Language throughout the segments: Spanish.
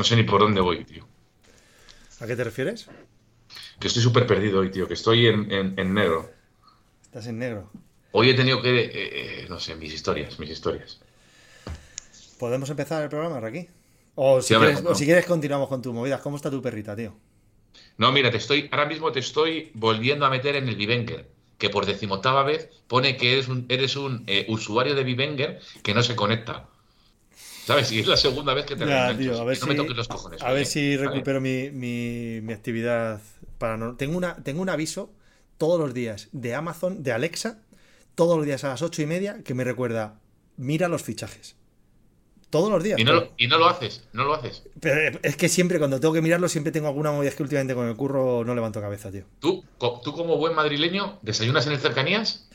No sé ni por dónde voy, tío. ¿A qué te refieres? Que estoy súper perdido hoy, tío. Que estoy en, en- en negro. Estás en negro. Hoy he tenido que. eh, eh, no sé, mis historias, mis historias. ¿Podemos empezar el programa, Raquí? O si, Sí, quieres, o si quieres continuamos con tus movidas. ¿Cómo está tu perrita, tío? No, mira, te estoy. Ahora mismo te estoy volviendo a meter en el Vivenger. Que por decimoctava vez pone que eres un, eres un eh, usuario de Vivenger que no se conecta. ¿Sabes? Y es la segunda vez que te Ya, tío, a ver no me toques los cojones. a ver si ¿vale? recupero mi, mi- mi actividad paranormal. Tengo, una, tengo un aviso todos los días de Amazon, de Alexa, todos los días a las ocho y media, que me recuerda, mira los fichajes. Todos los días. Y no, lo, y no lo haces, no lo haces. pero es que siempre, cuando tengo que mirarlo, siempre tengo alguna movida Es que últimamente con el curro no levanto cabeza, tío. ¿Tú, tú como buen madrileño, desayunas en el cercanías?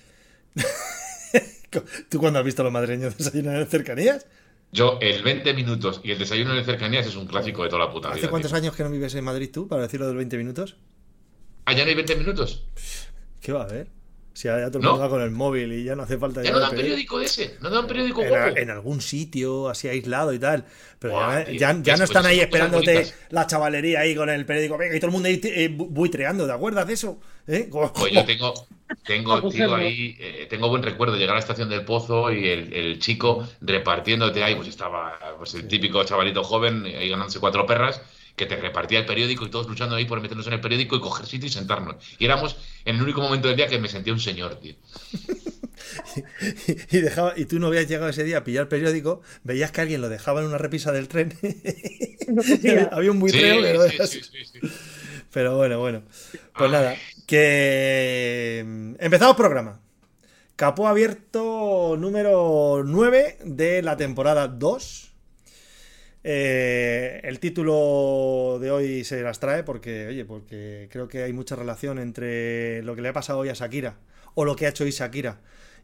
¿Tú cuando has visto a los madrileños desayunar en cercanías? Yo, el 20 minutos y el desayuno el cercanías es un clásico de toda la puta ¿Hace vida. cuántos tío. años que no vives en Madrid tú, para decirlo del 20 minutos? Ah, ya no hay 20 minutos. ¿Qué va a haber? Si ya todo el ¿No? mundo va con el móvil y ya no hace falta Ya no dan periódico. ese, no dan periódico en, guapo. en algún sitio así aislado y tal. Pero Buah, ya, tío. ya- ya ¿Ves? no están Pues ahí esperándote la chavalería ahí con el periódico. Venga, y todo el mundo ahí eh, bu- buitreando, ¿te acuerdas de eso? ¿Eh? Como- Pues yo tengo, tengo, tío, ahí, eh, tengo buen recuerdo de llegar a la estación del Pozo y el, el chico repartiéndote ahí, pues estaba pues el típico chavalito joven, ahí ganándose cuatro perras, que te repartía el periódico y todos luchando ahí por meternos en el periódico y coger sitio y sentarnos. Y éramos en el único momento del día que me sentía un señor, tío. y, dejaba, y tú no habías llegado ese día a pillar periódico, veías que alguien lo dejaba en una repisa del tren. había un Sí, buitreo. sí, veas. sí, sí, sí. Pero bueno, bueno. Pues Ay. nada, que mm, empezamos programa. Capó abierto número 9 de la temporada 2. Eh, el título de hoy se las trae porque, oye, porque creo que hay mucha relación entre lo que le ha pasado hoy a Shakira o lo que ha hecho hoy Shakira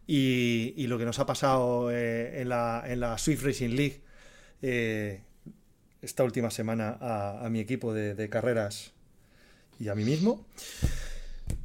y, lo que nos ha pasado eh, en, la, en la Swift Racing League eh, esta última semana a, a mi equipo de, de carreras y a mí mismo.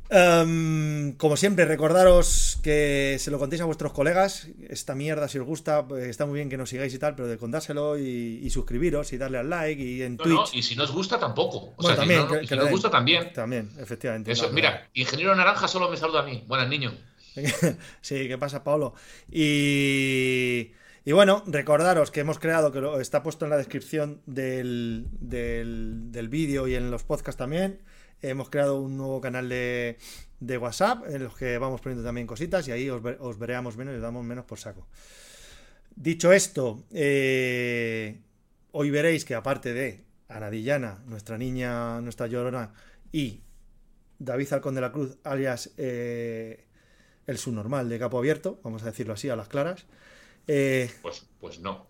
Em, como siempre, recordaros que se lo contéis a vuestros colegas. Esta mierda, si os gusta, pues, está muy bien que nos sigáis y tal, pero de contárselo y, y suscribiros y darle al like y en No, Twitch. no, y si nos gusta tampoco. O Bueno, sea, también, si, no- que- si que lo nos gusta también. También, efectivamente. Eso, No, mira, Ingeniero Naranja solo me saluda a mí. Buenas, niño. Sí, ¿qué pasa, Pablo? Y, y bueno, recordaros que hemos creado, que está puesto en la descripción del, del, del vídeo y en los podcasts también. Hemos creado un nuevo canal de, de WhatsApp en los que vamos poniendo también cositas y ahí os, os vereamos menos y os damos menos por saco. Dicho esto, eh, hoy veréis que aparte de Anadillana, nuestra niña, nuestra llorona, y David Alcón de la Cruz, alias eh, el subnormal de capo abierto, vamos a decirlo así, a las claras. eh, Pues, pues no.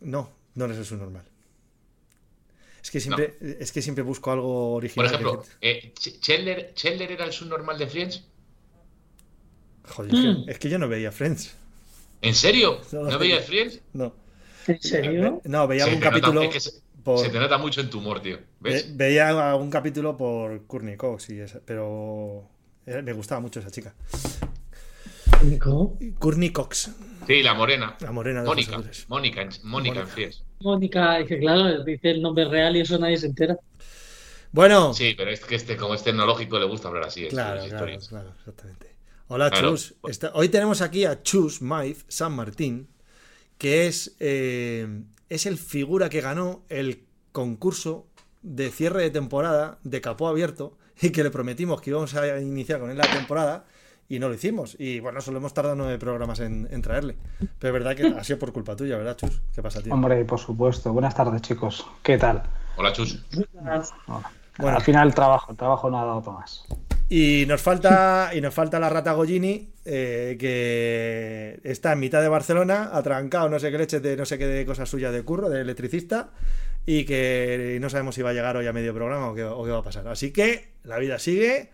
no, no eres el subnormal. Es que siempre, es que siempre busco algo Por original. que ejemplo, eh, Ch- Chandler, Chandler era el subnormal de Friends. Joder, es que- Mm. es que yo no veía Friends. ¿En serio? No, ¿No no. veías Friends? No, ¿En serio? no veía Se algún nota- capítulo es que se, por, se te nota mucho en tu humor, tío. ¿Ves? ve- veía algún capítulo por Courtney Cox, y esa- pero eh, me gustaba mucho esa chica. Courtney Cox, Sí, la morena. la morena de Mónica. Mónica, en- Mónica en Mónica. Friends. Mónica, dice, claro, dice el nombre real y eso nadie se entera. Bueno, Sí, pero es que este, como es tecnológico, le gusta hablar así. es- Claro, es claro, historias. claro, exactamente. Hola, Claro. Chus. Está- hoy tenemos aquí a Chus Maiz San Martín, que es, eh, es el figura que ganó el concurso de cierre de temporada de Capó Abierto y que le prometimos que íbamos a iniciar con él la temporada y no lo hicimos. Y bueno, solo hemos tardado nueve programas en, en traerle. Pero es verdad que ha sido por culpa tuya, ¿verdad, Chus? ¿Qué pasa, tío? Hombre, por supuesto. Buenas tardes, chicos. ¿Qué tal? Hola, Chus. Hola. Bueno. Al final el trabajo, el trabajo no ha dado para más. Y nos falta, y nos falta la rata Gollini, eh, que está en mitad de Barcelona, atrancado no sé qué leche de no sé qué de cosas suyas de curro, de electricista, y que no sabemos si va a llegar hoy a medio programa o qué, o qué va a pasar. Así que la vida sigue,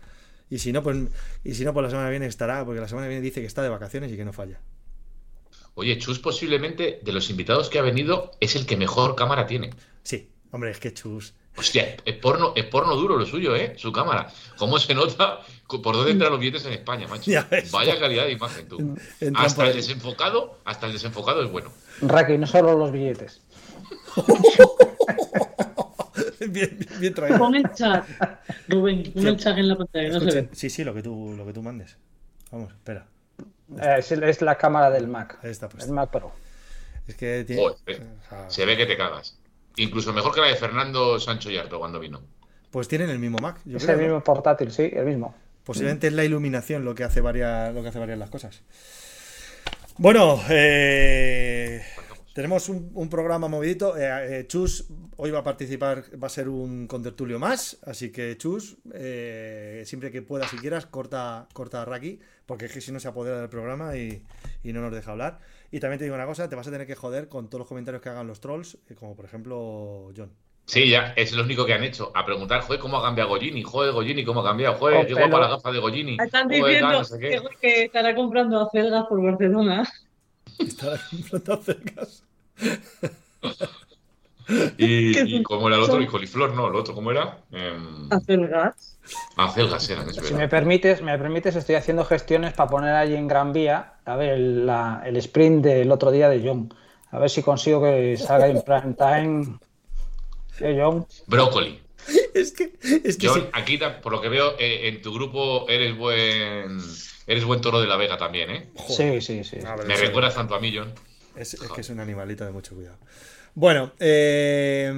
y si no, pues, y si no, pues la semana que viene estará, porque la semana que viene dice que está de vacaciones y que no falla. Oye, Chus posiblemente de los invitados que ha venido es el que mejor cámara tiene. Sí, hombre, es que chus. Hostia, es porno, es porno duro lo suyo, ¿eh? Su cámara. ¿Cómo se nota por dónde entran los billetes en España, macho? Ya ves. Vaya calidad de imagen, tú. Hasta el desenfocado, hasta el desenfocado es bueno. Raki, no solo los billetes. bien, bien traído. Pon el chat, Rubén, pon el chat en la pantalla, no se ve. sí, sí, lo que tú, lo que tú mandes. Vamos, espera. Eh, es, es la cámara del Mac. Ahí está puesto. El Mac Pro. Es que tiene. Joder, se ve que te cagas. Incluso mejor que la de Fernando Sancho Yarto cuando vino. Pues tienen el mismo Mac, yo Es creo. el ¿no? mismo portátil, sí, el mismo. Posiblemente es la iluminación lo que hace varias, lo que hace varias las cosas. Bueno, eh, tenemos un, un programa movidito. Eh, eh, Chus hoy va a participar, va a ser un contertulio más. Así que Chus, eh, siempre que puedas, si quieras, corta, corta a Raki, porque es que si no se apodera del programa y, y no nos deja hablar. Y también te digo una cosa, te vas a tener que joder con todos los comentarios que hagan los trolls, eh, como por ejemplo John. Sí, ya, es lo único que han hecho. A preguntar, joder, ¿cómo ha cambiado Gollini? Joder, Gollini, ¿cómo ha cambiado? Joder, Oh, qué guapa la gafa de Gollini. Están Joder, tal, diciendo no sé qué. que, que estará comprando acelgas por Barcelona. Estará comprando cercas. Y, y como era el otro, y coliflor, no, el otro, ¿cómo era? Eh, Acelgas. acelgas eran, es Si me permites, me permites, estoy haciendo gestiones para poner allí en Gran Vía, a ver, el, la- el sprint del otro día de John. A ver si consigo que salga en prime time. ¿Eh, John? Brócoli. Es que, es que John, sí. aquí, por lo que veo, eh, en tu grupo eres buen eres buen toro de la Vega también, ¿eh? Joder. Sí, sí, sí. Me sí. recuerdas tanto a mí, John. Es, es que es un animalito de mucho cuidado. Bueno, eh,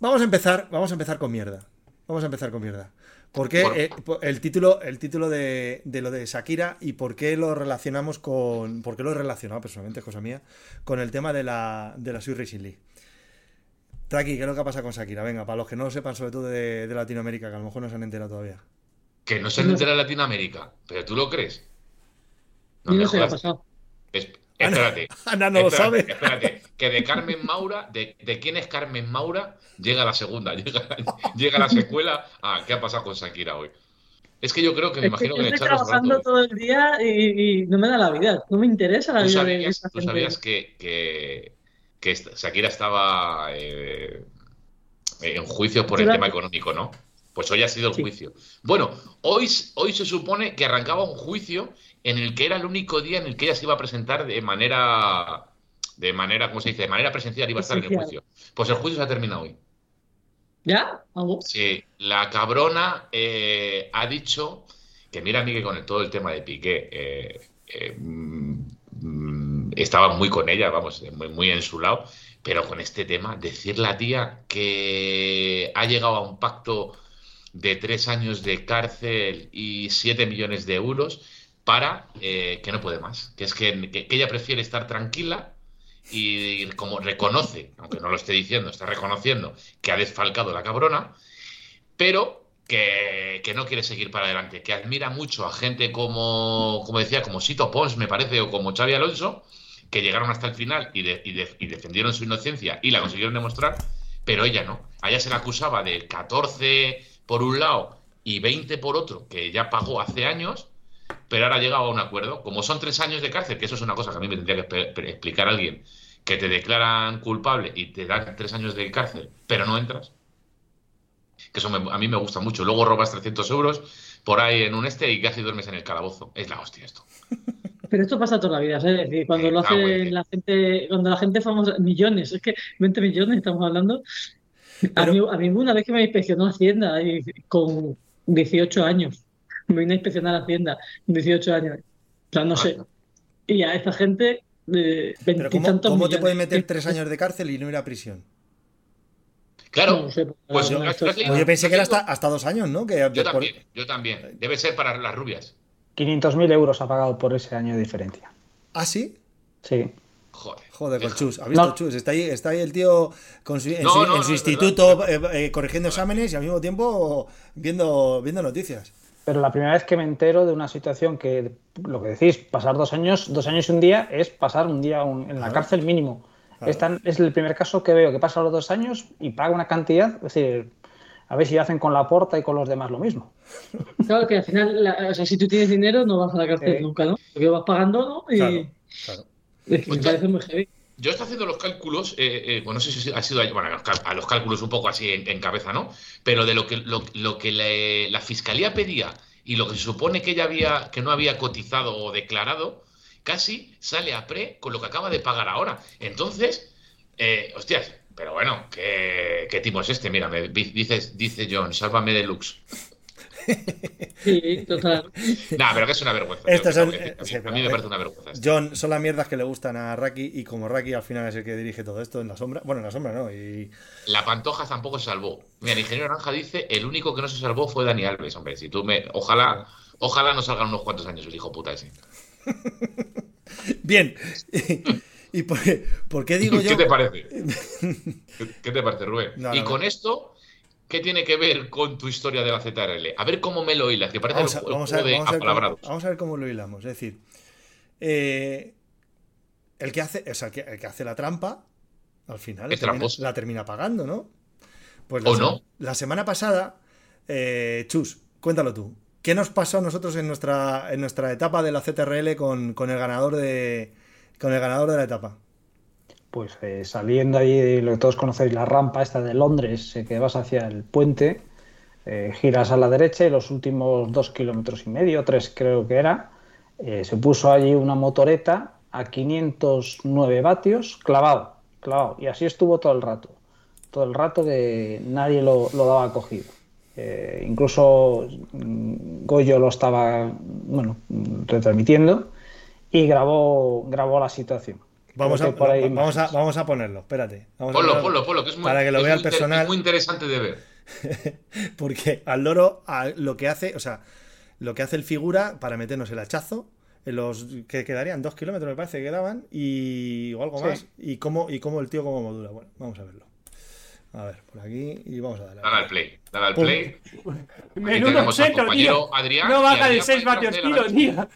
vamos a empezar. Vamos a empezar con mierda. Vamos a empezar con mierda. ¿Por qué eh, el título, el título de, de lo de Shakira y por qué lo relacionamos con. ¿Por qué lo he relacionado personalmente, es cosa mía? Con el tema de la, de la Racing League. Traki, ¿qué es lo que ha pasado con Shakira? Venga, para los que no lo sepan, sobre todo de, de Latinoamérica, que a lo mejor no se han enterado todavía. Que no se han enterado en Latinoamérica. ¿Pero tú lo crees? no me se le ha pasado. Es- espérate. Ana no lo sabe. Espérate, que de Carmen Maura, de, de quién es Carmen Maura, llega la segunda, llega, llega la secuela. Ah, ¿qué ha pasado con Shakira hoy? Es que yo creo que me Es que imagino yo que en estoy trabajando rato. todo el día y, y no me da la vida. No me interesa la ¿Tú vida de sabías, esta tú gente. sabías que, que, que Shakira estaba eh, en juicio por el tema económico, ¿no? Pues hoy ha sido el Sí. juicio. Bueno, hoy, hoy se supone que arrancaba un juicio en el que era el único día en el que ella se iba a presentar de manera, de manera, ¿cómo se dice? De manera presencial iba a estar en el juicio. Pues el juicio se ha terminado hoy. ¿Ya? ¿Algo? Sí, la cabrona eh, ha dicho que mira a mí que con el- todo el tema de Piqué eh, eh, mm, estaba muy con ella, vamos, muy, muy en su lado, pero con este tema, decir la tía que ha llegado a un pacto de tres años de cárcel y siete millones de euros para eh, que no puede más, que es que, que- ella prefiere estar tranquila y como reconoce, aunque no lo esté diciendo, está reconociendo que ha desfalcado la cabrona, pero que, que no quiere seguir para adelante, que admira mucho a gente como, como decía, como Sito Pons, me parece, o como Xavi Alonso, que llegaron hasta el final y, de- y de- y defendieron su inocencia y la consiguieron demostrar, pero ella no. A ella se la acusaba de 14 por un lado y 20 por otro, que ya pagó hace años, pero ahora ha llegado a un acuerdo. Como son tres años de cárcel, que eso es una cosa que a mí me tendría que explicar alguien, que te declaran culpable y te dan tres años de cárcel, pero no entras. Que eso me- a mí me gusta mucho. Luego robas 300 euros por ahí en un este y casi duermes en el calabozo. Es la hostia esto. Pero esto pasa toda la vida, ¿sabes? Es decir, cuando Eh, lo ah, güey, hace la gente, cuando la gente famosa, millones, es que 20 millones estamos hablando. A mí, a mí una vez que me inspeccionó Hacienda con 18 años, me vine a inspeccionar Hacienda con 18 años. O sea, no sé. Y a esta gente, de Pero 20 y ¿cómo, tantos cómo te pueden meter tres años de cárcel y no ir a prisión? Claro, No lo sé, pues yo- Pues yo pensé que era hasta, hasta dos años, ¿no? Que, yo por- también, yo también. Debe ser para las rubias. 500.000 euros ha pagado por ese año de diferencia. ¿Ah, sí? Sí. Joder, Joder. con Fíjate. Chus. ¿Has visto No. Chus? Está ahí, está ahí el tío con su- en No, su, no, en no, su es instituto eh, eh, corrigiendo exámenes y al mismo tiempo viendo, viendo noticias. Pero la primera vez que me entero de una situación que, lo que decís, pasar dos años, dos años y un día, es pasar un día un- en la Claro. cárcel mínimo. Claro. Es, tan- es el primer caso que veo que pasa los dos años y paga una cantidad, es decir, a ver si hacen con la porta y con los demás lo mismo. Claro que al final, la- o sea, si tú tienes dinero, no vas a la cárcel nunca, ¿no? Porque vas pagando, ¿no? Y Claro, claro. es que me parece muy heavy. Yo estoy haciendo los cálculos, eh, eh, bueno, no sé si ha sido bueno, a los, cálculos un poco así en, cabeza, ¿no? Pero de lo que, lo, lo que le- la fiscalía pedía y lo que se supone que ella había, que no había cotizado o declarado, casi sale a pre con lo que acaba de pagar ahora. Entonces, eh, hostias, Pero bueno, ¿qué, qué tipo es este? Mira, me, dice, dice John, sálvame deluxe. Sí, total. nah, pero que es una vergüenza. Estos son, que- eh, a mí, sí, a pero, mí me eh, parece una vergüenza. esto. John, son las mierdas que le gustan a Raki y como Raki al final es el que dirige todo esto en la sombra. Bueno, en la sombra no. Y La Pantoja tampoco se salvó. Mira, el ingeniero Naranja dice, el único que no se salvó fue Dani Alves, hombre. Si tú me... Ojalá, ojalá no salgan unos cuantos años el hijo puta ese. Bien. ¿Y por, por qué digo yo? ¿Qué te parece? ¿Qué, te parece, Rubén? No, y con no. esto, ¿qué tiene que ver con tu historia de la ZRL? A ver cómo me lo hilas, que parece Vamos a, el, el vamos a ver, de vamos a ver cómo, apalabrados. vamos a ver cómo lo hilamos. Es decir, eh, el, que hace, o sea, el, que, el que hace la trampa, al final la termina, tramposo. la termina pagando, ¿no? Pues la, ¿O no? la semana pasada, eh, Chus, cuéntalo tú. ¿Qué nos pasó a nosotros en nuestra, en nuestra etapa de la ZRL con, con el ganador de con el ganador de la etapa? Pues eh, saliendo ahí lo que todos conocéis, la rampa esta de Londres, eh, que vas hacia el puente, eh, giras a la derecha y los últimos dos kilómetros y medio, tres creo que era, eh, se puso allí una motoreta a 509 vatios clavado, clavado. Y así estuvo todo el rato. Todo el rato que nadie lo, daba cogido. Incluso mm, Goyo lo estaba bueno, retransmitiendo y grabó, grabó la situación. Vamos a, que por ahí va- vamos, a, vamos a ponerlo, espérate. Vamos a Ponlo, ponerlo ponlo, ponlo, que es muy, Para que lo es vea muy el personal. es muy interesante de ver. Porque al loro a- lo que hace, o sea, lo que hace el figura para meternos el hachazo, en los que quedarían dos kilómetros me parece que quedaban, y o algo Sí. más, y cómo, y cómo el tío cómo modula. Bueno, vamos a verlo. A ver, por aquí, y vamos a darle. Dale al play, dale al Pum. play. Menudo compañero tío. Adrián, no baja de Adrián 6 va vatios kilo, tío.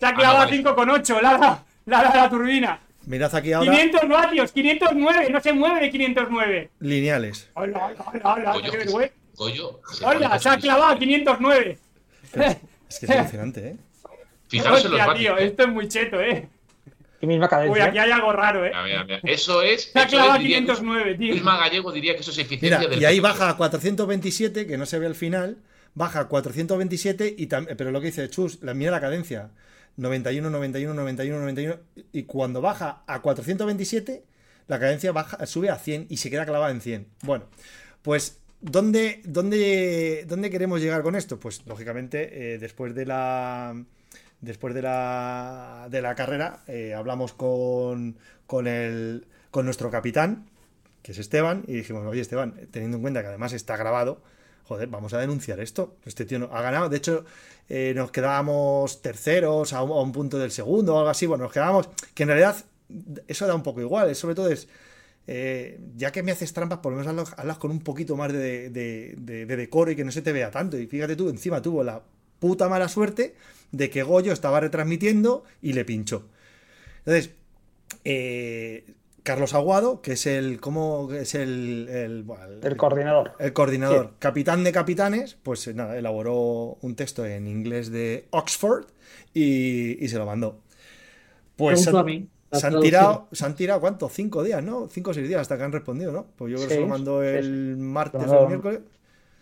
Se ha clavado a vale. 5,8. La, la, la, la, turbina. Mirad aquí ahora 500 vatios, 509. No se mueve de 509. lineales. Hola, hola, hola, hola. Goyo, qué que- vergüenza. Goyo, se Hola, se ha clavado a 509. Es que es emocionante, ¿eh? Fijaros en los Hostia, tío, vatios. esto es muy cheto, eh. Y misma Uy, cadencia. aquí hay algo raro, eh. Mira, mira, mira. Eso es. Se ha eso clavado a es, diría, 509, tío. Gallego diría que eso es eficiencia Mira, del y ahí baja a 427, que no se ve al final, baja a 427, y pero lo que dice Chus, la, mira la cadencia. 91, 91, 91, 91, y cuando baja a 427, la cadencia baja, sube a 100 y se queda clavada en 100. Bueno, pues ¿dónde, dónde, dónde queremos llegar con esto? Pues lógicamente, eh, después de la... Después de la, de la carrera, eh, hablamos con, con, el, con nuestro capitán, que es Esteban, y dijimos, oye Esteban, teniendo en cuenta que además está grabado, joder, vamos a denunciar esto. Este tío no, ha ganado, de hecho, eh, nos quedábamos terceros a un, punto del segundo o algo así, bueno, nos quedábamos, que en realidad eso da un poco igual, sobre todo es, eh, ya que me haces trampas, por lo menos hazlas, con un poquito más de- de decoro y que no se te vea tanto. Y fíjate tú, encima tuvo la puta mala suerte de que Goyo estaba retransmitiendo y le pinchó. Entonces, eh, Carlos Aguado, que es el, ¿cómo es el, el, bueno, el- El coordinador. el coordinador, capitán de capitanes, pues eh, nada, elaboró un texto en inglés de Oxford y, y se lo mandó. Pues se, a han- mí, la se han traducción. tirado, se han tirado, ¿cuánto? Cinco días, ¿no? Cinco o seis días hasta que han respondido, ¿no? Pues yo creo que se lo mandó sí, el martes o el miércoles.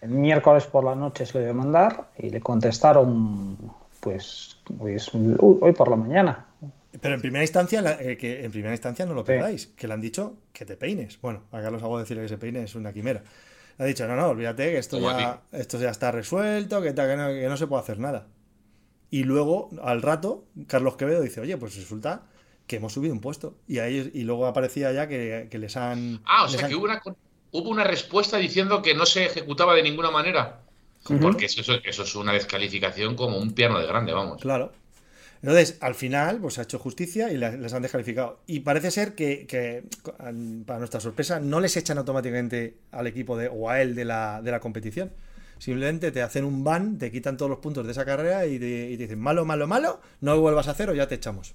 El miércoles por la noche se lo iba a mandar y le contestaron, pues, hoy, es- hoy por la mañana. Pero en primera instancia, la- eh, que en primera instancia no lo Sí. perdáis, que le han dicho que te peines. Bueno, a Carlos hago decirle que se peine es una quimera. Le ha dicho, no, no, olvídate que esto ya, esto ya está resuelto, que, tal, que, no, que no se puede hacer nada. Y luego, al rato, Carlos Quevedo dice, oye, pues resulta que hemos subido un puesto. Y ahí, y luego aparecía ya que, que les han. Ah, o sea han- que hubo una, hubo una respuesta diciendo que no se ejecutaba de ninguna manera. Porque eso, eso- eso es una descalificación como un piano de grande, vamos. Claro. Entonces, al final, pues ha hecho justicia y le- les han descalificado. Y parece ser que, que, para nuestra sorpresa, no les echan automáticamente al equipo de, o a él de la, de la competición. Simplemente te hacen un ban, te quitan todos los puntos de esa carrera y te, y te dicen, malo, malo, malo, no vuelvas a hacer o ya te echamos.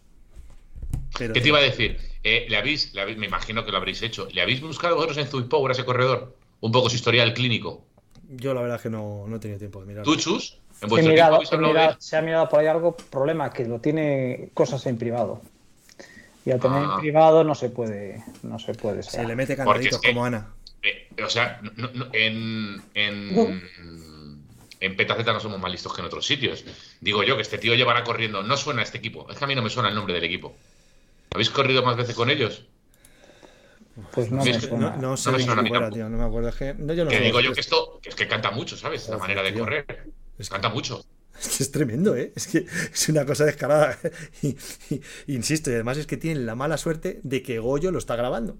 Pero, ¿Qué te iba a decir? Eh, ¿le habéis, le habéis- me imagino que lo habréis hecho. ¿Le habéis buscado vosotros en Zuipower a ese corredor? Un poco su historial clínico. Yo la verdad es que no, no he tenido tiempo de mirar. ¿Tú, Chus? Se ha mirado por ahí algo, problema que lo tiene cosas en privado. Y al tener Ah. en privado no se puede, no se puede Se le mete candaditos es que- como Ana. Eh, o sea, no- no- en, en, en Petaceta no somos más listos que en otros sitios. Digo yo que este tío llevará corriendo. No suena este equipo. Es que a mí no me suena el nombre del equipo. ¿Habéis corrido más veces con ellos? Pues no me suena. No, no sé No me suena fuera, tío. No me acuerdo. Es que, no, yo no Que digo yo que esto es que canta mucho, ¿sabes? La manera de tío. correr. Es que- Canta mucho. es que es tremendo, ¿eh? Es que es una cosa descarada. Y, y- insisto, y además es que tienen la mala suerte de que Goyo lo está grabando.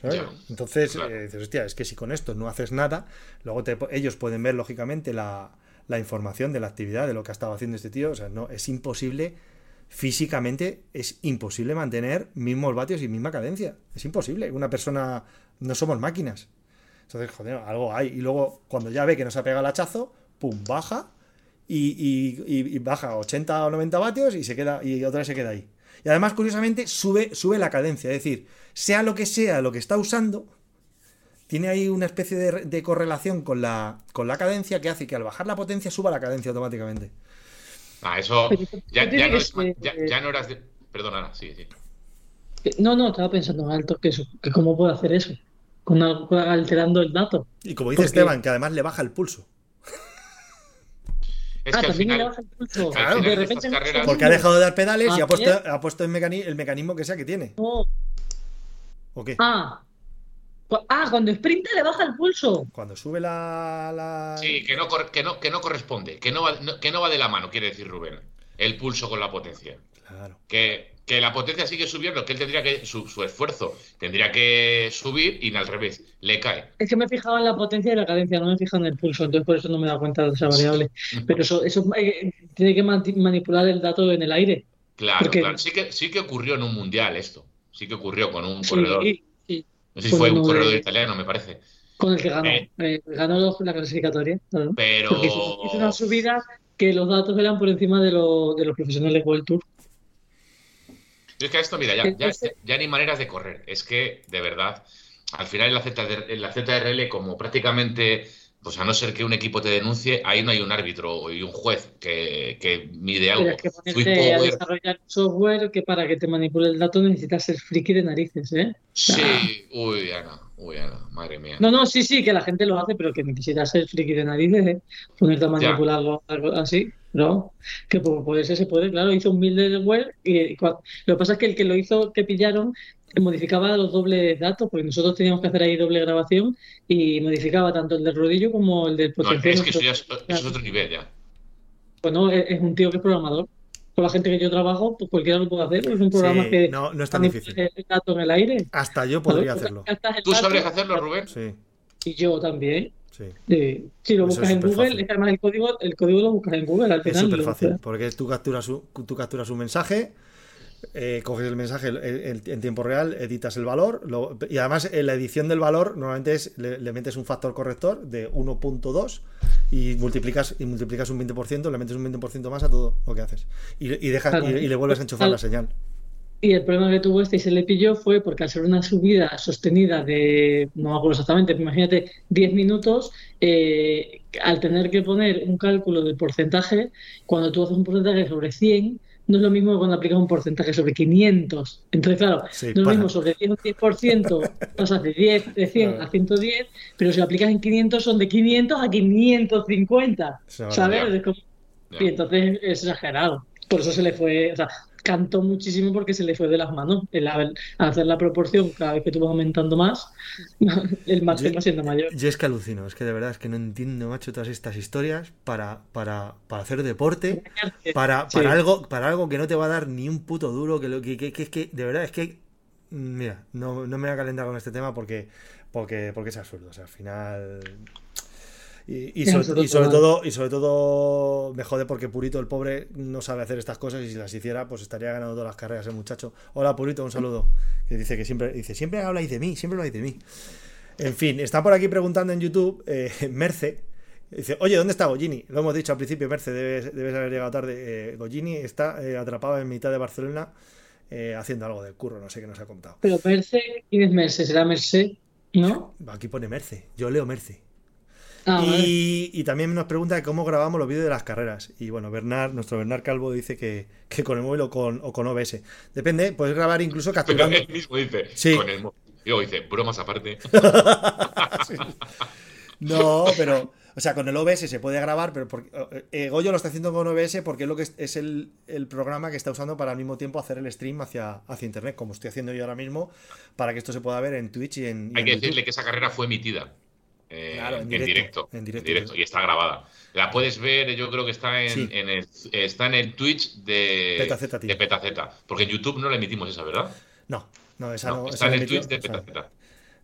¿sabes? Entonces, claro. eh, dices, hostia, es que si con esto no haces nada, luego te- ellos pueden ver, lógicamente, la, la información de la actividad, de lo que ha estado haciendo este tío. O sea, no, es imposible, físicamente, es imposible mantener mismos vatios y misma cadencia. Es imposible. Una persona, no somos máquinas. Entonces, joder, algo hay. Y luego, cuando ya ve que no se ha pegado el hachazo, pum, baja y, y- y- y baja 80 o 90 vatios y se queda y otra vez se queda ahí. Y además, curiosamente, sube, sube la cadencia. Es decir, sea lo que sea lo que está usando, tiene ahí una especie de, re- de correlación con la, con la cadencia que hace que al bajar la potencia suba la cadencia automáticamente. Ah, eso ya, ¿tú ya no tienes es ma- que- ya, ya no eras de. Perdona, Ana, sí, sí. No, no, estaba pensando en alto que eso, que cómo puedo hacer eso, con algo alterando el dato. Y como dice Porque- Esteban, que además le baja el pulso. Es ah, que al también le final. baja el pulso. al final de repente carreras- Porque ha dejado de dar pedales y Ah, ha puesto, bien. ha puesto el, mecani- el mecanismo que sea que tiene. ¿O qué? Ah, ah, cuando sprinta le baja el pulso. Cuando sube la. la- Sí, que no, que no, que no corresponde, que no, va, no- que no va de la mano, quiere decir Rubén. El pulso con la potencia. Claro. Que, que la potencia sigue subiendo, que él tendría que. Su, su esfuerzo tendría que subir y al revés, le cae. Es que me he fijado en la potencia y la cadencia, no me he fijado en el pulso, entonces por eso no me he dado cuenta de esa variable. Pero eso, eso eh, tiene que manipular el dato en el aire. Claro, Porque- claro. Sí que, sí que ocurrió en un mundial esto. Sí que ocurrió con un Sí, corredor. y- y No sé si fue un de- corredor italiano, me parece. con el que ganó. Eh. Eh, ganó la clasificatoria. claro. Pero. Hizo una subida que los datos eran por encima de, lo- de los profesionales World Tour. Yo es que a esto, mira, ya, ya, Entonces- ya ni maneras de correr. Es que, de verdad, al final en la, ZR en la ZRL, como prácticamente, pues a no ser que un equipo te denuncie, ahí no hay un árbitro y un juez que, que mide algo. Pero es que ponerte a desarrollar software que para que te manipule el dato necesitas ser friki de narices, ¿eh? sí, uy, Ana, uy, Ana, madre mía. No, no, sí, sí, que la gente lo hace, pero que necesitas ser friki de narices, ¿eh? Ponerte a manipularlo algo así, ¿no? Que por poder ser se puede, claro, hizo un middleware y, y lo que pasa es que el que lo hizo, que pillaron, modificaba los dobles datos, porque nosotros teníamos que hacer ahí doble grabación y modificaba tanto el del rodillo como el del No, potenciómetro. es que eso ya es, otro nivel ya. Bueno, es, es un tío que es programador. Con la gente que yo trabajo, pues cualquiera lo puede hacer. Es un programa Sí, que no, no es tan difícil. el dato en el aire. Hasta yo podría ¿sabes? hacerlo. ¿Tú sabrías hacerlo, Rubén? Sí, Y yo también. sí. Eh, si lo Eso buscas es en súper Google, fácil. es que además el código, el código lo buscas en Google al Es final. súper lo- fácil, porque tú capturas, un- tú capturas un mensaje, eh, coges el mensaje en tiempo real, editas el valor, lo- y además en la edición del valor normalmente es, le, le metes un factor corrector de 1.2 y multiplicas, y multiplicas un 20%, le metes un 20% más a todo lo que haces. Y, y dejas, Claro. y, y le vuelves a enchufar la señal. Y el problema que tuvo este y se le pilló fue porque al ser una subida sostenida de, no me acuerdo exactamente, pero imagínate, 10 minutos, eh, al tener que poner un cálculo del porcentaje, cuando tú haces un porcentaje sobre 100, no es lo mismo que cuando aplicas un porcentaje sobre 500. Entonces, claro, Sí, no es lo mismo sobre 10 un 10%, pasas de 10, de 100 Claro. a 110, pero si lo aplicas en 500 son de 500 a 550, Es una ¿sabes? Es como- y entonces es exagerado. Por eso se le fue, o sea, cantó muchísimo porque se le fue de las manos. El, al hacer la proporción, cada vez que tú vas aumentando más, el Yo- va siendo mayor. Yo es que alucino, es que de verdad es que no entiendo, macho, todas estas historias para, para, para hacer deporte, para, Sí. para algo, para algo que no te va a dar ni un puto duro, que lo que, que, que que, de verdad, es que mira, no, no me voy a calentar con este tema porque, porque, porque es absurdo. O sea, al final. Y, sobre, y todo, y sobre todo me jode porque Purito, el pobre, no sabe hacer estas cosas y si las hiciera, pues estaría ganando todas las carreras el muchacho. Hola Purito, un saludo. Que dice que siempre, dice, siempre habláis de mí, siempre habláis de mí. En fin, está por aquí preguntando en YouTube, eh, Merce. Dice, oye, ¿dónde está Gogini? Lo hemos dicho al principio, Merce, debes, debes haber llegado tarde. Eh, Gogini está eh, atrapado en mitad de Barcelona eh, haciendo algo del curro, no sé qué nos ha contado. Pero Merce, ¿quién es Merce? ¿Será Merce? ¿No? Aquí pone Merce, yo leo Merce. Ah. Y, y también nos pregunta cómo grabamos los vídeos de las carreras. Y bueno, Bernard, nuestro Bernard Calvo dice que, que con el móvil o con, o con OBS. Depende, puedes grabar incluso Pero capturando. él mismo dice, Sí. con el móvil. Luego dice, bromas aparte. No, pero. O sea, con el OBS se puede grabar, pero porque, eh, Goyo lo está haciendo con OBS porque es lo que es, es el, el programa que está usando para al mismo tiempo hacer el stream hacia, hacia internet, como estoy haciendo yo ahora mismo, para que esto se pueda ver en Twitch y en. y Hay en que YouTube. decirle que esa carrera fue emitida. Eh, Claro, en en, directo, directo, en directo. y está grabada. La puedes ver, yo creo que está en, Sí. en el, está en el Twitch de Petaceta, de Petaceta, porque en YouTube no la emitimos esa, ¿verdad? No, no, esa No, no. está esa en el emitió- Twitch de o sea, Petaceta.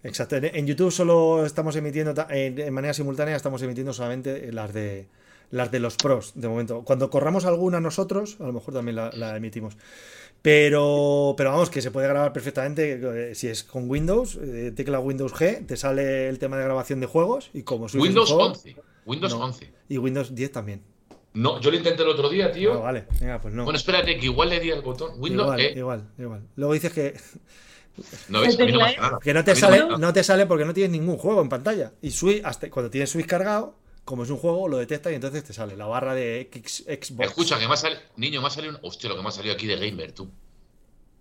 Exacto. En, YouTube solo estamos emitiendo en manera simultánea, estamos emitiendo solamente las de las de los pros de momento. Cuando corramos alguna nosotros, a lo mejor también la, la emitimos. Pero, pero vamos, que se puede grabar perfectamente. eh, si es con Windows, eh, tecla Windows G, te sale el tema de grabación de juegos y como el Windows juego- 11. Windows No. 11. Y Windows 10 también. No, yo lo intenté el otro día, tío. Ah, vale, venga, pues no. Bueno, espérate, que igual le di al botón. Windows. igual, eh, igual, igual. Luego dices que, no ves, a mí no nada. que no te sale, no te sale porque no tienes ningún juego en pantalla. Y Switch, hasta cuando tienes Switch cargado, como es un juego, lo detecta y entonces te sale la barra de X- Xbox. Escucha, que más sale. Niño, me ha salido un. Hostia, lo que me ha salido aquí de Gamer, tú.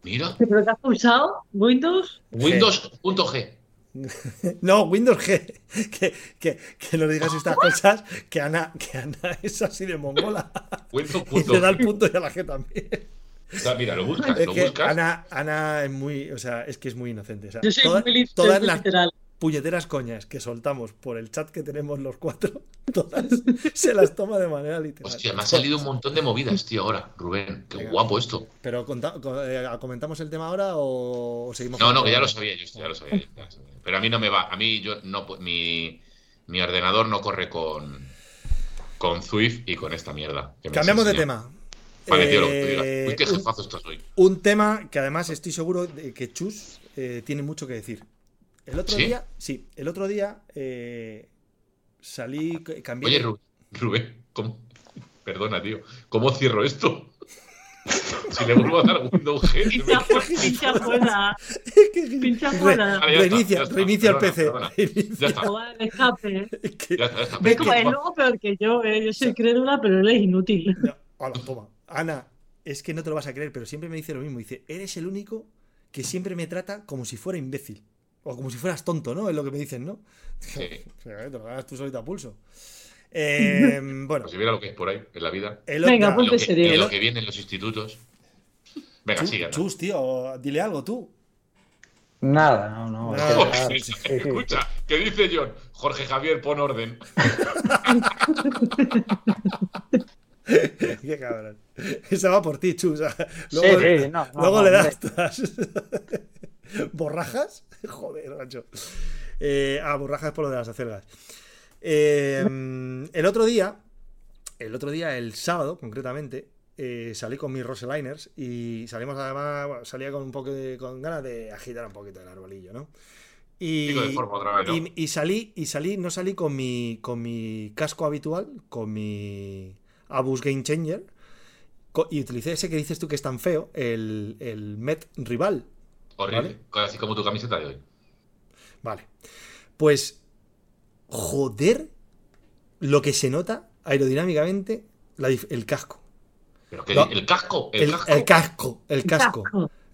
Mira. ¿Pero que has pulsado? ¿Windows? Windows.g. No, Windows G. Que, que, que no digas estas cosas, que Ana, que Ana es así de mongola. Y le da el punto y a la G también. O sea, mira, lo buscas, Es lo que buscas. Ana, Ana es muy, o sea, es que es muy inocente. O sea, Yo soy toda- muy listo, todas las literal. Puñeteras coñas que soltamos por el chat que tenemos los cuatro, todas se las toma de manera literal. Hostia, me ha salido un montón de movidas, tío, ahora, Rubén. Qué Venga. guapo esto. Pero eh, ¿comentamos el tema ahora o seguimos? No, no, que ya lo sabía yo, ya lo sabía, yo, ya lo sabía. Pero a mí no me va. A mí yo no mi, mi ordenador no corre con con Zwift y con esta mierda. Cambiamos de tema. Vale, tío. Eh, Uy, qué un- jefazo estás hoy. Un tema que además estoy seguro de que Chus eh, tiene mucho que decir. El otro ¿Sí? día, sí, el otro día eh, salí, cambié. Oye, Rubén, Rubén, ¿cómo? Perdona, tío. ¿Cómo cierro esto? Si le vuelvo a dar Windows G, se me- Pincha, fu- pincha fuera. Pincha fuera. Reinicia, reinicia el PC. Ya está, ya está, ya está. Ve Como es luego peor que yo, ¿eh? Yo soy crédula, pero él es inútil. No, hola, toma. Ana, es que no te lo vas a creer, pero siempre me dice lo mismo. Dice, eres el único que siempre me trata como si fuera imbécil. O como si fueras tonto, ¿no? Es lo que me dicen, ¿no? Sí. O sea, te lo ganas tú solito a pulso. Eh, bueno, Pues si viera lo que es por ahí, en la vida. el Venga, otro- ponte Lo que, serio. lo que viene en los institutos. Venga, Chus, sigue. Chus, tío, dile algo tú. Nada, no, no. Nada. es que, sí, sí, sí, sí. Escucha, ¿qué dice John? Jorge Javier, pon orden. Qué cabrón. Esa va por ti, Chus. Luego, Sí, sí, no, no, luego no, le das. ¿Borrajas? Joder, macho. Eh, ah, borrajas por lo de las acelgas. Eh, el otro día, el otro día, el sábado concretamente, eh, salí con mis Roseliners y salimos además, bueno, salía con un poco de, con ganas de agitar un poquito el arbolillo, ¿no? Y, Digo de forma otra vez, ¿no? y, y salí, y salí, no salí con mi, con mi casco habitual, con mi Abus Game Changer, y utilicé ese que dices tú que es tan feo, el, el Met Rival. Horrible. Así como tu camiseta de hoy. Vale. Pues, joder, lo que se nota aerodinámicamente la el casco. Pero No. el casco, el, El, casco. el casco, el casco.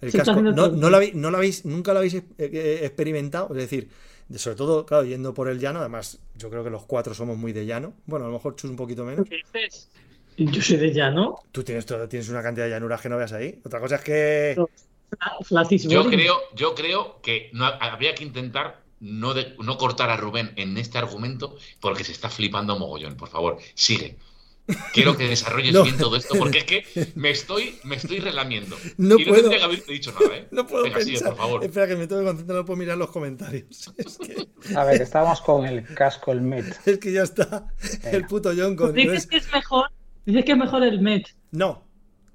El No, no lo habéis, no lo habéis, nunca lo habéis eh, eh, experimentado. Es decir, de- sobre todo, claro, yendo por el llano. Además, yo creo que los cuatro somos muy de llano. Bueno, a lo mejor Chus un poquito menos. ¿Qué dices? Yo soy de llano. Tú tienes, todo- tienes una cantidad de llanuras que no veas ahí. Otra cosa es que. Yo creo, yo creo que no, habría que intentar no, de- no cortar a Rubén en este argumento porque se está flipando mogollón. Por favor, sigue. Quiero que desarrolles No. bien todo esto porque es que me estoy, me estoy relamiendo. No y no puedo. tendría que haberte dicho nada, ¿eh? No puedo Venga, sigue, pensar. por favor. Espera, que me tengo que concentrar, no puedo mirar los comentarios. Es que, A ver, estábamos con el casco, el Met. es que ya está el puto John con. Dices que es mejor. Dices que es mejor el Met. No,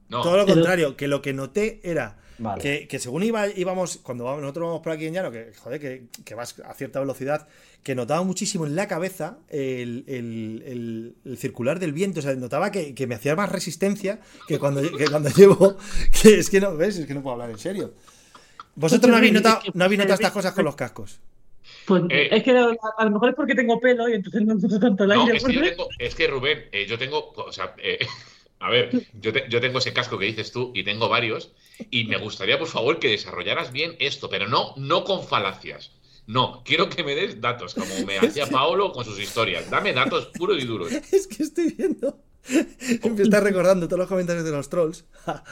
No, todo lo contrario, que lo que noté era Vale. que, que según iba, íbamos, cuando nosotros vamos por aquí en llano, que joder, que, que vas a cierta velocidad, que notaba muchísimo en la cabeza el, el- el- el circular del viento, o sea, notaba que, que me hacía más resistencia que cuando, que cuando llevo, que es que no, ¿ves? Es que no puedo hablar en serio. Vosotros no habéis notado, no habéis notado estas cosas con los cascos. Pues Eh. es que a, a lo mejor es porque tengo pelo y entonces no noto tanto el No, aire. es que, yo tengo, es que Rubén, eh, yo tengo, o sea, eh, a ver, yo, te- yo tengo ese casco que dices tú y tengo varios y me gustaría, por favor, que desarrollaras bien esto, pero no, no con falacias, No, quiero que me des datos, como me hacía Paolo con sus historias. Dame datos puros y duros. Es que estoy viendo. Me está recordando todos los comentarios de los trolls al,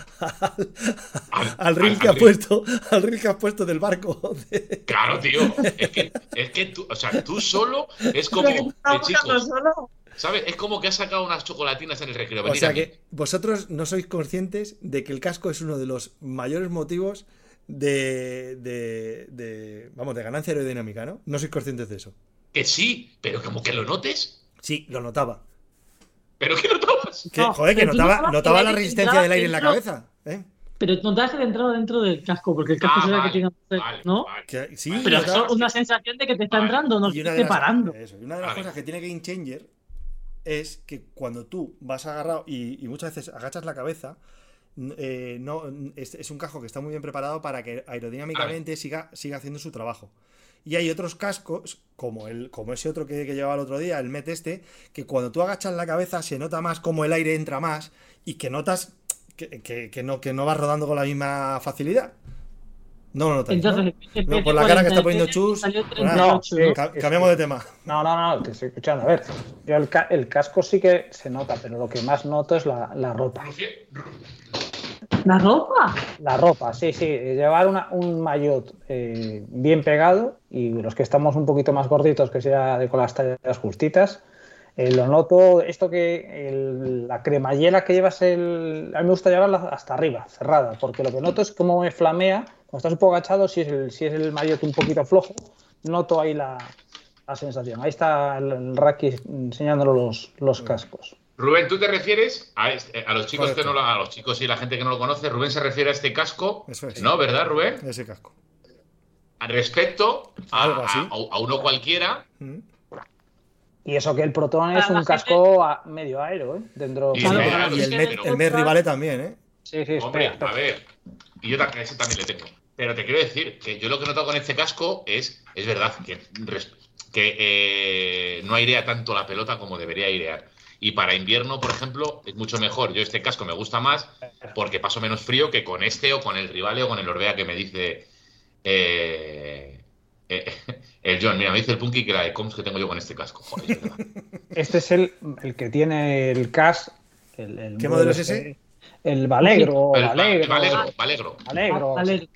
Al- al reel al- que ha puesto, al reel que has puesto del barco. de- Claro, tío. Es que, es que tú, o sea, tú solo es como. Eh, chicos, solo. ¿Sabes? Es como que has sacado unas chocolatinas en el recreo. O sea que vosotros no sois conscientes de que el casco es uno de los mayores motivos de, de, de- vamos, de ganancia aerodinámica, ¿no? No sois conscientes de eso. Que sí, pero como que lo notes. Sí, lo notaba. ¿Pero qué notabas? Que, No, joder, que notaba, notaba que la resistencia entraba del aire en la cabeza. ¿eh? Pero notabas que entraba dentro del casco, porque el casco Ah, vale, que tiene vale, ¿no? vale. Que- sí, Pero es una sensación de que te está Vale. entrando, no Y que una te de las, eso, y una de las Vale. cosas que tiene Game Changer es que cuando tú vas agarrado y, y muchas veces agachas la cabeza, eh, no, es, es un casco que está muy bien preparado para que aerodinámicamente siga, siga haciendo su trabajo. Y hay otros cascos, como, el, como ese otro que, que llevaba el otro día, el MET este, que cuando tú agachas la cabeza se nota más como el aire entra más y que notas que, que- que no, que no vas rodando con la misma facilidad. No lo notáis, ¿no? Entonces, el No, por la cara que está poniendo 43 Chus. pues nada, 38, No, ¿no? es cambiamos de tema. No, no, no, te estoy escuchando. A ver, yo el, ca- el casco sí que se nota, pero lo que más noto es la, la ropa. ¿La ropa? La ropa, sí, sí. Llevar una- un maillot eh, bien pegado y los que estamos un poquito más gorditos, que sea de con las tallas justitas, eh, lo noto. Esto que el- la cremallera que llevas, el, a mí me gusta llevarla hasta arriba, cerrada, porque lo que noto es cómo me flamea cuando estás un poco agachado. Si es el, si es el maillot un poquito flojo, noto ahí la, la sensación. Ahí está el, el Raki enseñándolo los, los cascos. Rubén, ¿tú te refieres a, este- a los chicos que no lo, a los chicos y la gente que no lo conoce? Rubén se refiere a este casco, Eso es. ¿no? ¿Verdad, Rubén? Ese casco. Respecto a, Algo así. a- a uno cualquiera. Mm. Y eso que el Proton es un casco a- medio aero, ¿eh? Dentro Y Claro, Y el el otra- Rivale también, ¿eh? Sí, sí, Hombre, espera. a ver. Y yo ese también le tengo. Pero te quiero decir que yo lo que he notado con este casco es, es verdad, que, que eh, no airea tanto la pelota como debería airear. Y para invierno, por ejemplo, es mucho mejor. Yo este casco me gusta más porque paso menos frío que con este o con el Rivale o con el Orbea que me dice eh, eh, el John. Mira, me dice el Punky que la de Coms que tengo yo con este casco. Joder. Este es el, el que tiene el CAS. El, el ¿Qué modelo es este, ese? El Valegro. El- Valegro. Valegro, Valegro. Valegro, Valegro.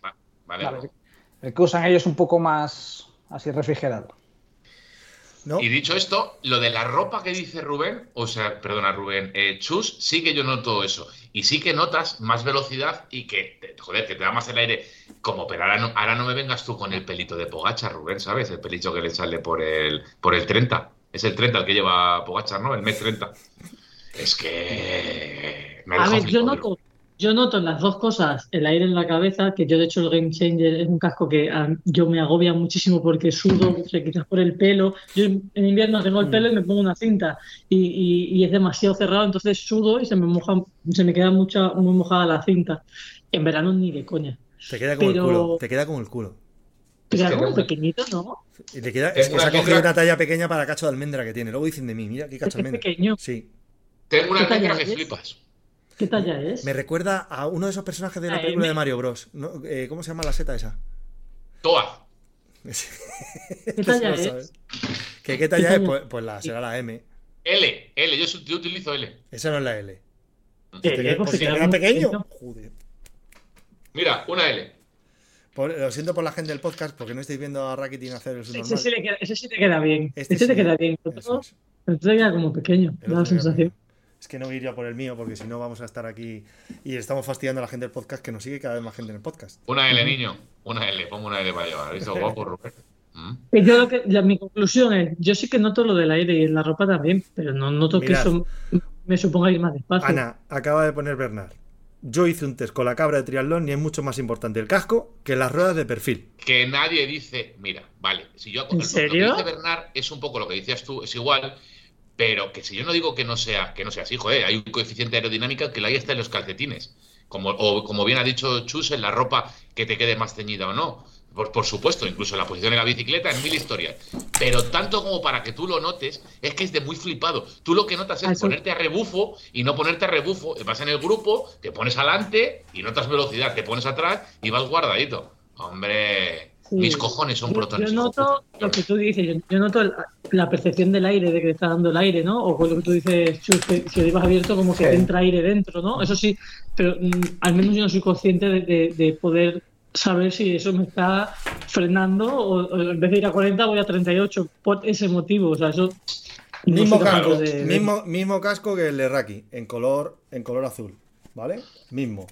Vale. El que usan ellos un poco más así refrigerado. ¿No? Y dicho esto, lo de la ropa que dice Rubén, o sea, perdona Rubén, eh, Chus, sí que yo noto eso. Y sí que notas más velocidad y que, te- joder, que te da más el aire. Como, pero ahora no, ahora no me vengas tú con el pelito de Pogacha, Rubén, ¿sabes? El pelito que le sale por el, por el 30. Es el 30 el que lleva Pogacha, ¿no? El mes 30. Es que... Me A ver, yo noto, yo noto las dos cosas, el aire en la cabeza, que yo de hecho el Game Changer es un casco que a- yo me agobia muchísimo porque sudo, o sea, quizás por el pelo. Yo en invierno tengo el pelo y me pongo una cinta y, y- y es demasiado cerrado, entonces sudo y se me moja, se me queda mucha, muy mojada la cinta. En verano ni de coña. Te queda como Pero- el culo. Te queda como el culo. Pero Es que algo no- pequeñito, ¿no? Y te queda, es que se una ha cogido una talla pequeña para cacho de almendra que tiene. Luego dicen de mí, mira qué cacho de Es almendra. pequeño. Sí. Tengo una ¿Qué talla almendra que flipas. ¿Qué talla es? Me recuerda a uno de esos personajes de la Ah, película M. de Mario Bros. ¿no? Eh, ¿Cómo se llama la seta esa? Toa. ¿Qué talla es? sabes. ¿Qué, qué talla ¿Qué es? talla? Pues, pues la, será la M. L, L, yo, utilizo L. Esa no es la L. ¿Qué? ¿Te queda- Pues pequeño? pequeño. Joder. Mira, una L. Por- lo siento por la gente del podcast porque no estáis viendo a Rakitin hacer el Ese normal. sí, le queda, ese sí te queda bien. Este Este, sí. te queda bien. Es. otro te queda como pequeño, da la sensación. me- Es que no iría por el mío porque si no vamos a estar aquí y estamos fastidiando a la gente del podcast que nos sigue cada vez más gente en el podcast. Una L, niño. Una L, pongo una L para llevar. ¿Visto guapo, Rubén? ¿Mm? Y yo lo que, la- mi conclusión es, yo sí que noto lo del aire y en la ropa también, pero no noto que eso me suponga ir más despacio. Ana, acaba de poner Bernard. Yo hice un test con la cabra de triatlón y es mucho más importante el casco que las ruedas de perfil. que nadie dice, mira, vale, si yo ¿En lo serio? que dice Bernard es un poco lo que decías tú, es igual, pero que si yo no digo que no sea, que no sea así, joder, hay un coeficiente aerodinámico que ahí está en los calcetines. Como, o como bien ha dicho Chus, en la ropa que te quede más ceñida o no. Por, por supuesto, incluso en la posición de la bicicleta, en mil historias. Pero tanto como para que tú lo notes, es que es de muy flipado. Tú lo que notas es Ah, ponerte a rebufo y no ponerte a rebufo. Vas en el grupo, te pones adelante y notas velocidad, te pones atrás y vas guardadito. Hombre, Sí. Mis cojones son protones. Yo noto lo que tú dices, yo, yo noto el- la percepción del aire, de que te está dando el aire, ¿no? O con lo que tú dices, Chus, que si lo llevas abierto, como que Sí. te entra aire dentro, ¿no? Eso sí, pero mm, al menos yo no soy consciente de, de- de poder saber si eso me está frenando o, o en vez de ir a 40 voy a 38 por ese motivo. O sea, eso. Mismo casco, de- de- mismo, mismo casco que el de Raki, en color, en color azul, ¿vale? Mismo.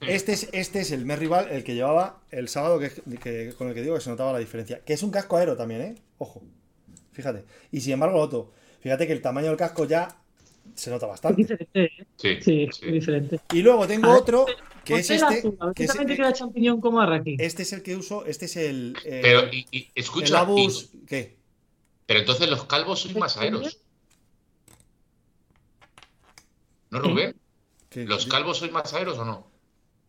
Este es, este es el Merrival, el que llevaba el sábado, que, que- con el que digo que se notaba la diferencia. Que es un casco aero también, ¿eh? Ojo. Fíjate. Y sin embargo, el otro, fíjate que el tamaño del casco ya se nota Es bastante. diferente, ¿eh? Sí, Sí, sí. diferente. Y luego tengo ver, otro, que es este. azul, a ver Que es, queda champiñón como a Raki. este es el que uso, este es el. eh, Pero, y, y- el escucha, Abus. y- ¿Qué? pero entonces los calvos sois más aeros. ¿No, Rubén? ¿Qué? ¿Los calvos sois más aeros o no?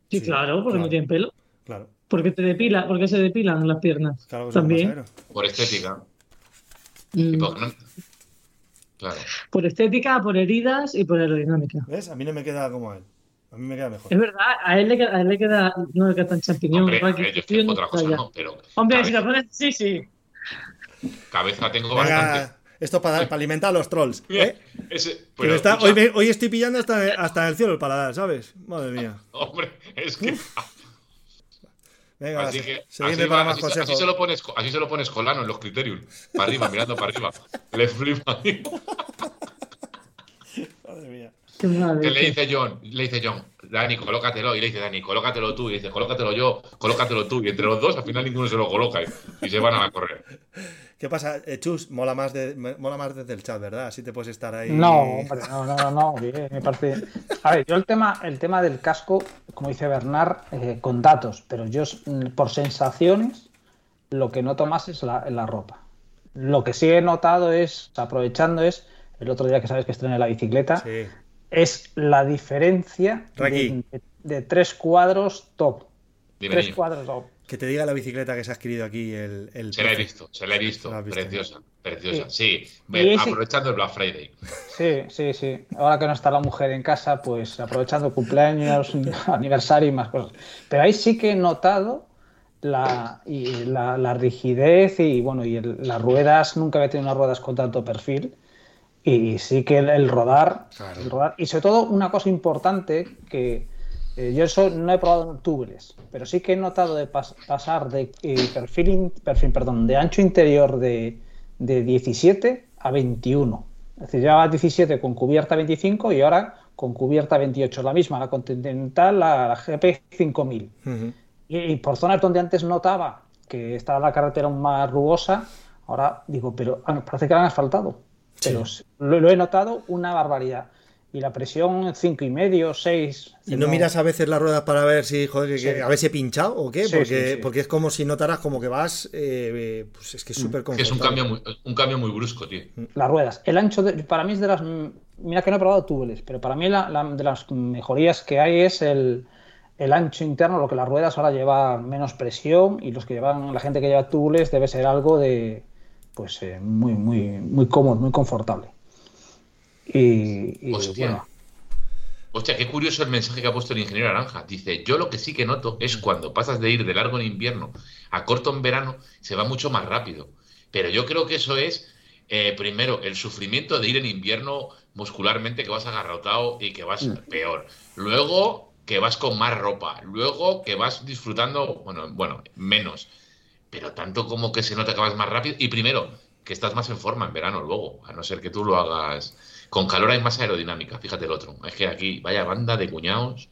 Sí, Sí, claro, porque claro. no tienen pelo. Claro, Porque te depila, porque se depilan las piernas. claro También. Por estética. Mm, no- Claro. Por estética, por heridas y por aerodinámica. ¿Ves? A mí no me queda como a él. A mí me queda mejor. Es verdad, a él le queda, a él le queda no le queda tan champiñón. Hombre, yo es tío, que no otra cosa ya. no, pero Hombre, cabeza, si lo pones, sí, sí. cabeza tengo bastante. Esto para, para alimentar a los trolls. ¿eh? Ese- pero está- hoy, me- hoy estoy pillando hasta, hasta en el cielo el paladar, ¿sabes? Madre mía. Hombre, es que. Venga, Así que. para más así, así se lo pones, así se lo pones colano en los criterios. Para arriba, mirando para arriba. Le flipa. Madre mía. Qué madre, Que le dice John, le dice John, Dani, colócatelo. Y le dice Dani, colócatelo tú. Y dice, colócatelo yo, colócatelo tú. Y entre los dos, al final ninguno se lo coloca. Y, y se van a la correr. ¿Qué pasa? Eh, Chus, mola más, de, mola más desde el chat, ¿verdad? Así te puedes estar ahí. No, hombre, no, no, no, no, bien, me parece. A ver, yo el tema, el tema del casco, como dice Bernard, eh, con datos, pero yo mm, por sensaciones, lo que noto más es la, la ropa. Lo que sí he notado es, aprovechando es, el otro día que sabes que estrené la bicicleta, Sí. Es la diferencia de, de tres cuadros top. Dime, Tres niño. cuadros top. Que te diga la bicicleta que se ha adquirido aquí el. el Se la he visto, se la he visto. La has visto. Preciosa, preciosa. Sí, ese- aprovechando el Black Friday. Sí, sí, sí. Ahora que no está la mujer en casa, pues aprovechando cumpleaños, aniversario y más cosas. Pero ahí sí que he notado la, y la, la rigidez y bueno, y el- las ruedas, nunca había tenido unas ruedas con tanto perfil. Y sí que el, el rodar, Claro. el rodar. Y sobre todo una cosa importante que eh, yo eso no he probado en tubeless, pero sí que he notado de pas- pasar de eh, perfil, in- perfil, perdón, de ancho interior de, de 17 a 21. Es decir, llevaba 17 con cubierta 25 y ahora con cubierta 28. La misma, la Continental, la, la GP 5000. Ujú. Y, y por zonas donde antes notaba que estaba la carretera aún más rugosa, ahora digo, pero ah, parece que la han asfaltado. Pero lo, lo he notado una barbaridad. Y la presión cinco y medio, 6. ¿Y no miras a veces las ruedas para ver si, joder, que, a ver si he pinchado o qué? Sí, porque, sí, sí. porque es como si notaras como que vas. eh, pues es que es súper Que es un cambio, muy, un cambio muy brusco, tío. las ruedas. El ancho, de- para mí es de las. Mira que no he probado túbeles, pero para mí la, la- de las mejorías que hay es el, el ancho interno, lo que las ruedas ahora llevan menos presión y los que llevan, la gente que lleva túbeles debe ser algo de. Pues eh, muy, muy, muy cómodo, muy confortable. Y, y, Hostia. bueno, Hostia, qué curioso el mensaje que ha puesto el ingeniero Naranja. Dice, yo lo que sí que noto es cuando pasas de ir de largo en invierno a corto en verano, se va mucho más rápido. Pero yo creo que eso es, eh, primero, el sufrimiento de ir en invierno muscularmente, que vas agarrotado y que vas peor. Luego, que vas con más ropa. Luego, que vas disfrutando, bueno, bueno, menos. Pero tanto como que se nota que vas más rápido. Y primero, que estás más en forma en verano luego, a no ser que tú lo hagas. Con calor hay más aerodinámica, fíjate el otro. Es que aquí, vaya banda de cuñados,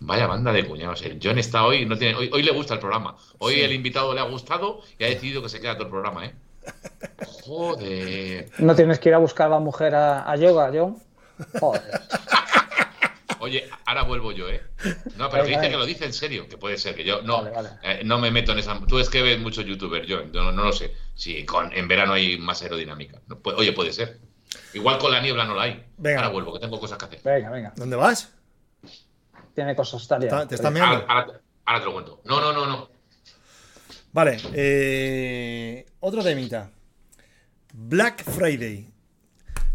vaya banda de cuñados. El John está hoy, no tiene, hoy, hoy le gusta el programa. Hoy el invitado le ha gustado y ha decidido que se queda todo el programa, ¿eh? Joder. no tienes que ir a buscar a la mujer a, a yoga, John. Joder. Oye, ahora vuelvo yo, ¿eh? No, pero dice que lo dice en serio, que puede ser, que yo no, Vale, vale. eh, no me meto en esa. Tú es que ves muchos youtubers, yo no, no lo sé. Si con, en verano hay más aerodinámica. No, oye, puede ser. Igual con la niebla no la hay. Venga. Ahora vuelvo, que tengo cosas que hacer. Venga, venga. ¿Dónde vas? Tiene cosas Está- ¿Te? Ahora, ahora- ahora te lo cuento. No, no, no, no. Vale, eh, otro temita. Black Friday.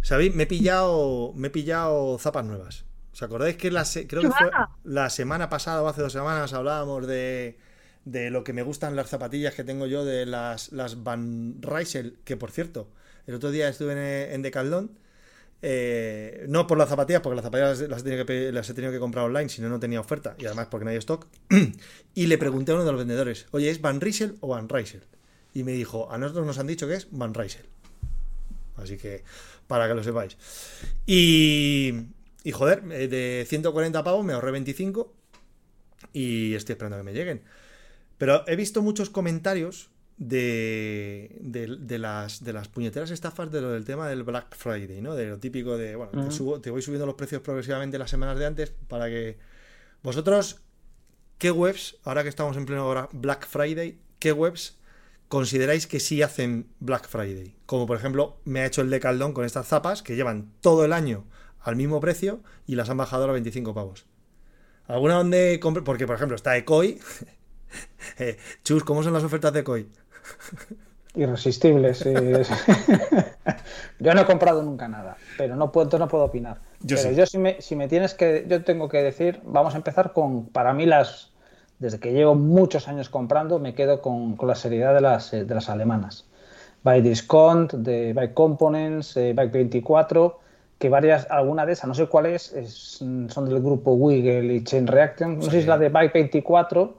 ¿Sabéis? Me he pillado, me he pillado zapas nuevas. ¿Os acordáis que la se- creo que fue la semana pasada o hace dos semanas hablábamos de de lo que me gustan las zapatillas que tengo yo de las, las Van Rysel, que por cierto, el otro día estuve en, en Decathlon, eh, no por las zapatillas, porque las zapatillas las, he tenido que, las he tenido que comprar online, si no, no tenía oferta, y además porque no hay stock, y le pregunté a uno de los vendedores, oye, ¿es Van Rysel o Van Rysel? Y me dijo, a nosotros nos han dicho que es Van Rysel. Así que, para que lo sepáis. Y, y joder, eh, de 140 pavos me ahorré 25 y estoy esperando a que me lleguen. Pero he visto muchos comentarios de, de, de las, de las puñeteras estafas de lo del tema del Black Friday, ¿no? De lo típico de, bueno, te, Ujú. subo- te voy subiendo los precios progresivamente las semanas de antes para que vosotros, ¿qué webs, ahora que estamos en pleno hora Black Friday, qué webs consideráis que sí hacen Black Friday? Como por ejemplo, me ha hecho el Decathlon con estas zapas que llevan todo el año al mismo precio y las han bajado a 25 pavos. ¿Alguna donde compre? Porque, por ejemplo, está Ecoy. Eh, Chus, ¿cómo son las ofertas de Ecoy? Irresistibles. yo no he comprado nunca nada, pero no puedo, no puedo opinar. Yo pero sí. yo si me, si me tienes que, yo tengo que decir, vamos a empezar con, para mí las, desde que llevo muchos años comprando, me quedo con, con la seriedad de las, eh, de las alemanas. By Discount, de By Components, eh, By 24, que varias, alguna de esas, no sé cuál es, es, mm, son del grupo Wiggle y Chain Reaction, no sé si es la de By 24,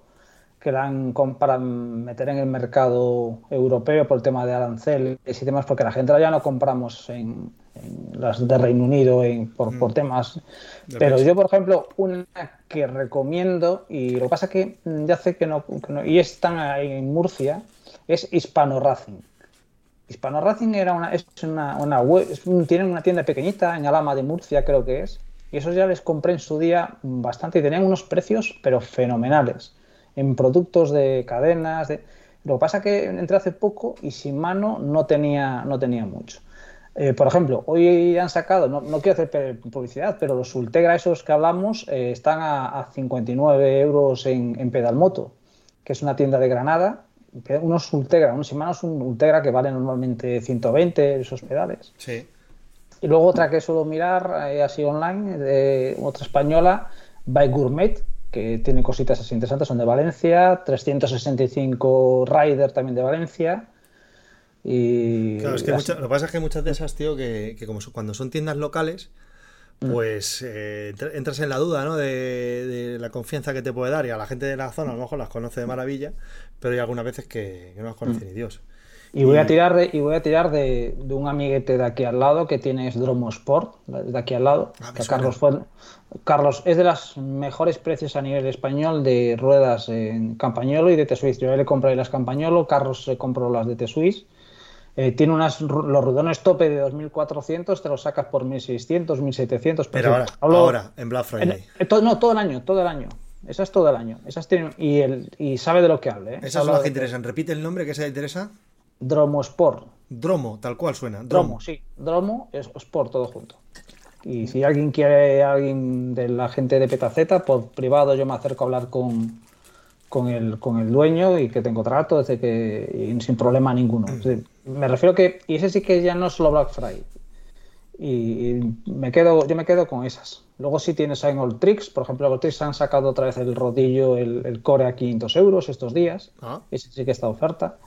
que la han para meter en el mercado europeo por el tema de aranceles y demás, porque la gente ya no compramos en, en las de Reino Unido en- por, por temas. De Pero yo, por ejemplo, una que recomiendo, y lo que pasa que mm, ya sé que no, que no- y están ahí en Murcia, es Hispano Racing. Hispano Racing era una, es una, web, tienen una tienda pequeñita en Alama de Murcia, creo que es, y esos ya les compré en su día bastante y tenían unos precios, pero fenomenales, en productos de cadenas. De... Lo que pasa que entré hace poco y sin mano no tenía, no tenía mucho. Eh, por ejemplo, hoy han sacado, no, quiero hacer publicidad, pero los Ultegra esos que hablamos eh, están a, a 59 euros en, en Pedalmoto, que es una tienda de Granada. Unos Ultegra, unos Shimano un Ultegra que valen normalmente 120 esos pedales. Sí. Y luego otra que suelo mirar eh, así online, de otra española, By Gourmet, que tiene cositas así interesantes, son de Valencia, 365 Rider también de Valencia. Y Claro, es que muchas- lo que pasa es que muchas de esas, tío, que, que como son- cuando son tiendas locales. Pues eh, entra- entras en la duda, ¿no? De, de la confianza que te puede dar y a la gente de la zona a lo mejor las conoce de maravilla, pero hay algunas veces que, no las conoce Mm. ni Dios. Y voy a tirar de, y voy a tirar de, de un amiguete de aquí al lado que tiene Dromo Sport, de aquí al lado. Ah, que. Carlos fue, Carlos es de los mejores precios a nivel español de ruedas en Campañolo y de T-Swiss. Yo le compré las Campañolo, Carlos se compró las de T-Swiss. Eh, tiene unas, los rudones tope de 2400, te los sacas por 1600, 1700. Pero ahora, Hablo- ahora, en Black Friday. eh, todo, no, todo el año, todo el año. Esas todo el año. Esas tienen, y, el, y sabe de lo que hable. ¿eh? Esas son las que interesan. Repite el nombre que esa interesa. Dromo Sport. Dromo, tal cual suena. Dromo, sí. Dromo es Sport todo junto. Y si alguien quiere, alguien de la gente de Petaceta, por privado yo me acerco a hablar con, con, el, con el dueño y que tengo trato desde que, y sin problema ninguno. Decir, me refiero que, y ese sí que ya no es solo Black Friday. Y, y me quedo, yo me quedo con esas. Luego sí tienes en Old Tricks, por ejemplo, Old Tricks han sacado otra vez el rodillo, el, el core a 500 euros estos días. Ah. Ese sí que está oferta.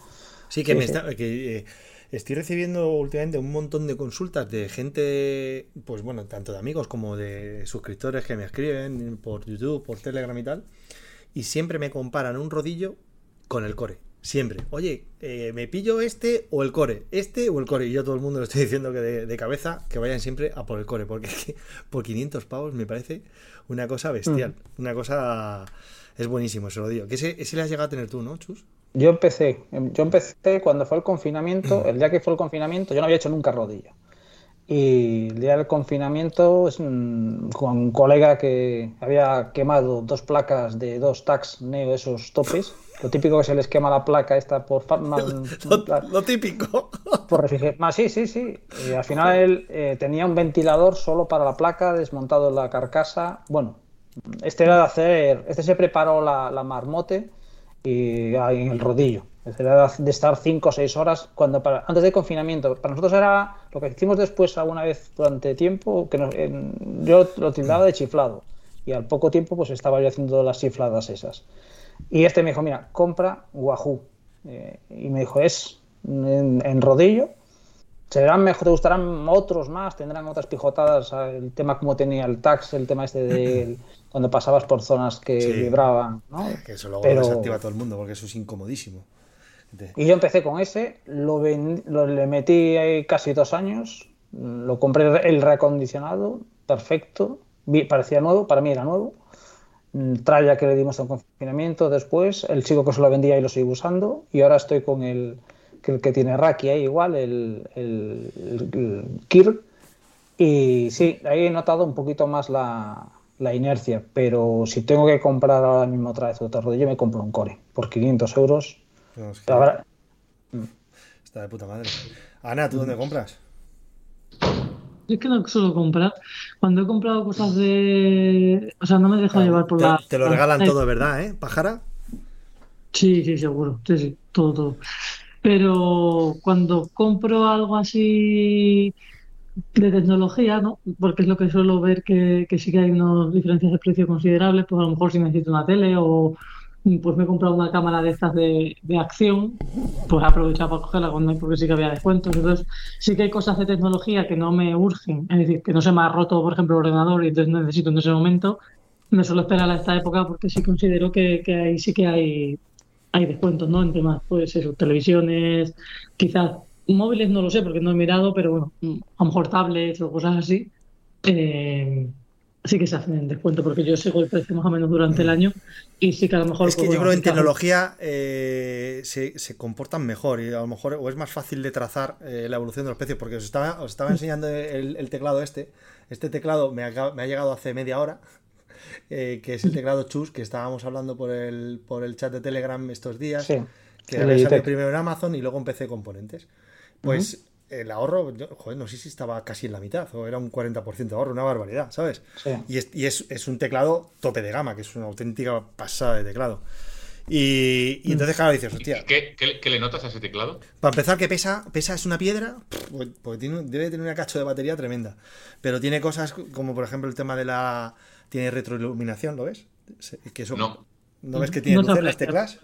Sí, que Sí, me sí. está. Que, eh, estoy recibiendo últimamente un montón de consultas de gente, pues bueno, tanto de amigos como de suscriptores que me escriben por YouTube, por Telegram y tal. Y siempre me comparan un rodillo con el core. Siempre. Oye, eh, me pillo este o el core. Este o el core. Y yo a todo el mundo le estoy diciendo que de, de cabeza que vayan siempre a por el core. Porque es que por 500 pavos me parece una cosa bestial. Una cosa. Es buenísimo ese rodillo. Que ese, ese le has llegado a tener tú, ¿no, Chus? Yo empecé, em, yo empecé cuando fue el confinamiento, el día que fue el confinamiento, yo no había hecho nunca rodillo. Y el día del confinamiento, es un- con un colega que había quemado dos placas de dos tags neo, esos topes. Lo típico que se les quema la placa esta por, mal- Lo, lo típico. por refrigeración. Ah, sí, sí, sí. Y al final él eh, tenía un ventilador solo para la placa, desmontado la carcasa. Bueno, este era de hacer, este se preparó la, la marmote y ahí en el rodillo. Este era de estar 5 o 6 horas cuando para, antes del confinamiento. Para nosotros era lo que hicimos después alguna vez durante tiempo, que nos- en- yo lo tildaba de chiflado. Y al poco tiempo pues estaba yo haciendo las chifladas esas. Y este me dijo, mira, compra Wahoo. Eh, y me dijo, es en, en rodillo. Serán mejor, te gustarán otros más, tendrán otras pijotadas. El tema como tenía el tax, el tema este de cuando pasabas por zonas que Sí. vibraban, ¿no? Que eso luego Pero- desactiva todo el mundo porque eso es incomodísimo. Y yo empecé con ese, lo, lo- le metí ahí casi dos años, lo compré el reacondicionado, perfecto, parecía nuevo, para mí era nuevo. Mm, Tralla que le dimos en confinamiento después, el chico que se lo vendía y lo sigo usando, y ahora estoy con el que, el que tiene Raki ahí igual, el, el- el Kirk. Y sí, ahí he notado un poquito más la, la inercia, pero si tengo que comprar ahora mismo otra vez otro rodillo, me compro un Core por 500 euros. No, es que Habrá- Está de puta madre. Ana, ¿tú dónde compras? Yo es que no suelo comprar. Cuando he comprado cosas de. O sea, no me he dejado llevar por te, la. te lo regalan todo, ¿verdad? ¿Eh? ¿Pájara? Sí, sí, seguro. Sí, sí, todo, todo. Pero cuando compro algo así de tecnología, ¿no? Porque es lo que suelo ver que, que sí que hay unas diferencias de precio considerables, pues a lo mejor si necesito una tele o pues me he comprado una cámara de estas de, de acción, pues he aprovechado para cogerla cuando porque sí que había descuentos. Entonces, sí que hay cosas de tecnología que no me urgen, es decir, que no se me ha roto, por ejemplo, el ordenador y entonces necesito en ese momento. Me suelo esperar a esta época porque sí considero que, que ahí sí que hay, hay descuentos, ¿no? En temas, pues eso, televisiones, quizás móviles no lo sé porque no he mirado, pero bueno, a lo mejor tablets o cosas así. eh, sí que se hacen en descuento porque yo sigo el precio más o menos durante el año y sí que a lo mejor Es que pues, yo bueno, creo que en tecnología eh, se, se comportan mejor y a lo mejor o es más fácil de trazar eh, la evolución de los precios porque os estaba, os estaba enseñando el, el teclado este. Este teclado me ha, me ha llegado hace media hora, eh, que es el teclado Chus, que estábamos hablando por el, por el chat de Telegram estos días, Sí, que Logitech. primero en Amazon y luego empecé componentes. Pues el ahorro, yo- joder, no sé si estaba casi en la mitad o era un 40% de ahorro, una barbaridad, ¿sabes? Sí. Y, es, y es, es un teclado tope de gama, que es una auténtica pasada de teclado. Y, y entonces, claro, dices, hostia, ¿Qué, qué- qué le notas a ese teclado? para empezar, que pesa, pesa es una piedra, pff, pues- pues tiene, debe tener una cacho de batería tremenda. Pero tiene cosas como, por ejemplo, el tema de la. Tiene retroiluminación, ¿lo ves? Que eso, No. ¿No ves que tiene No luces las aprecia. teclas?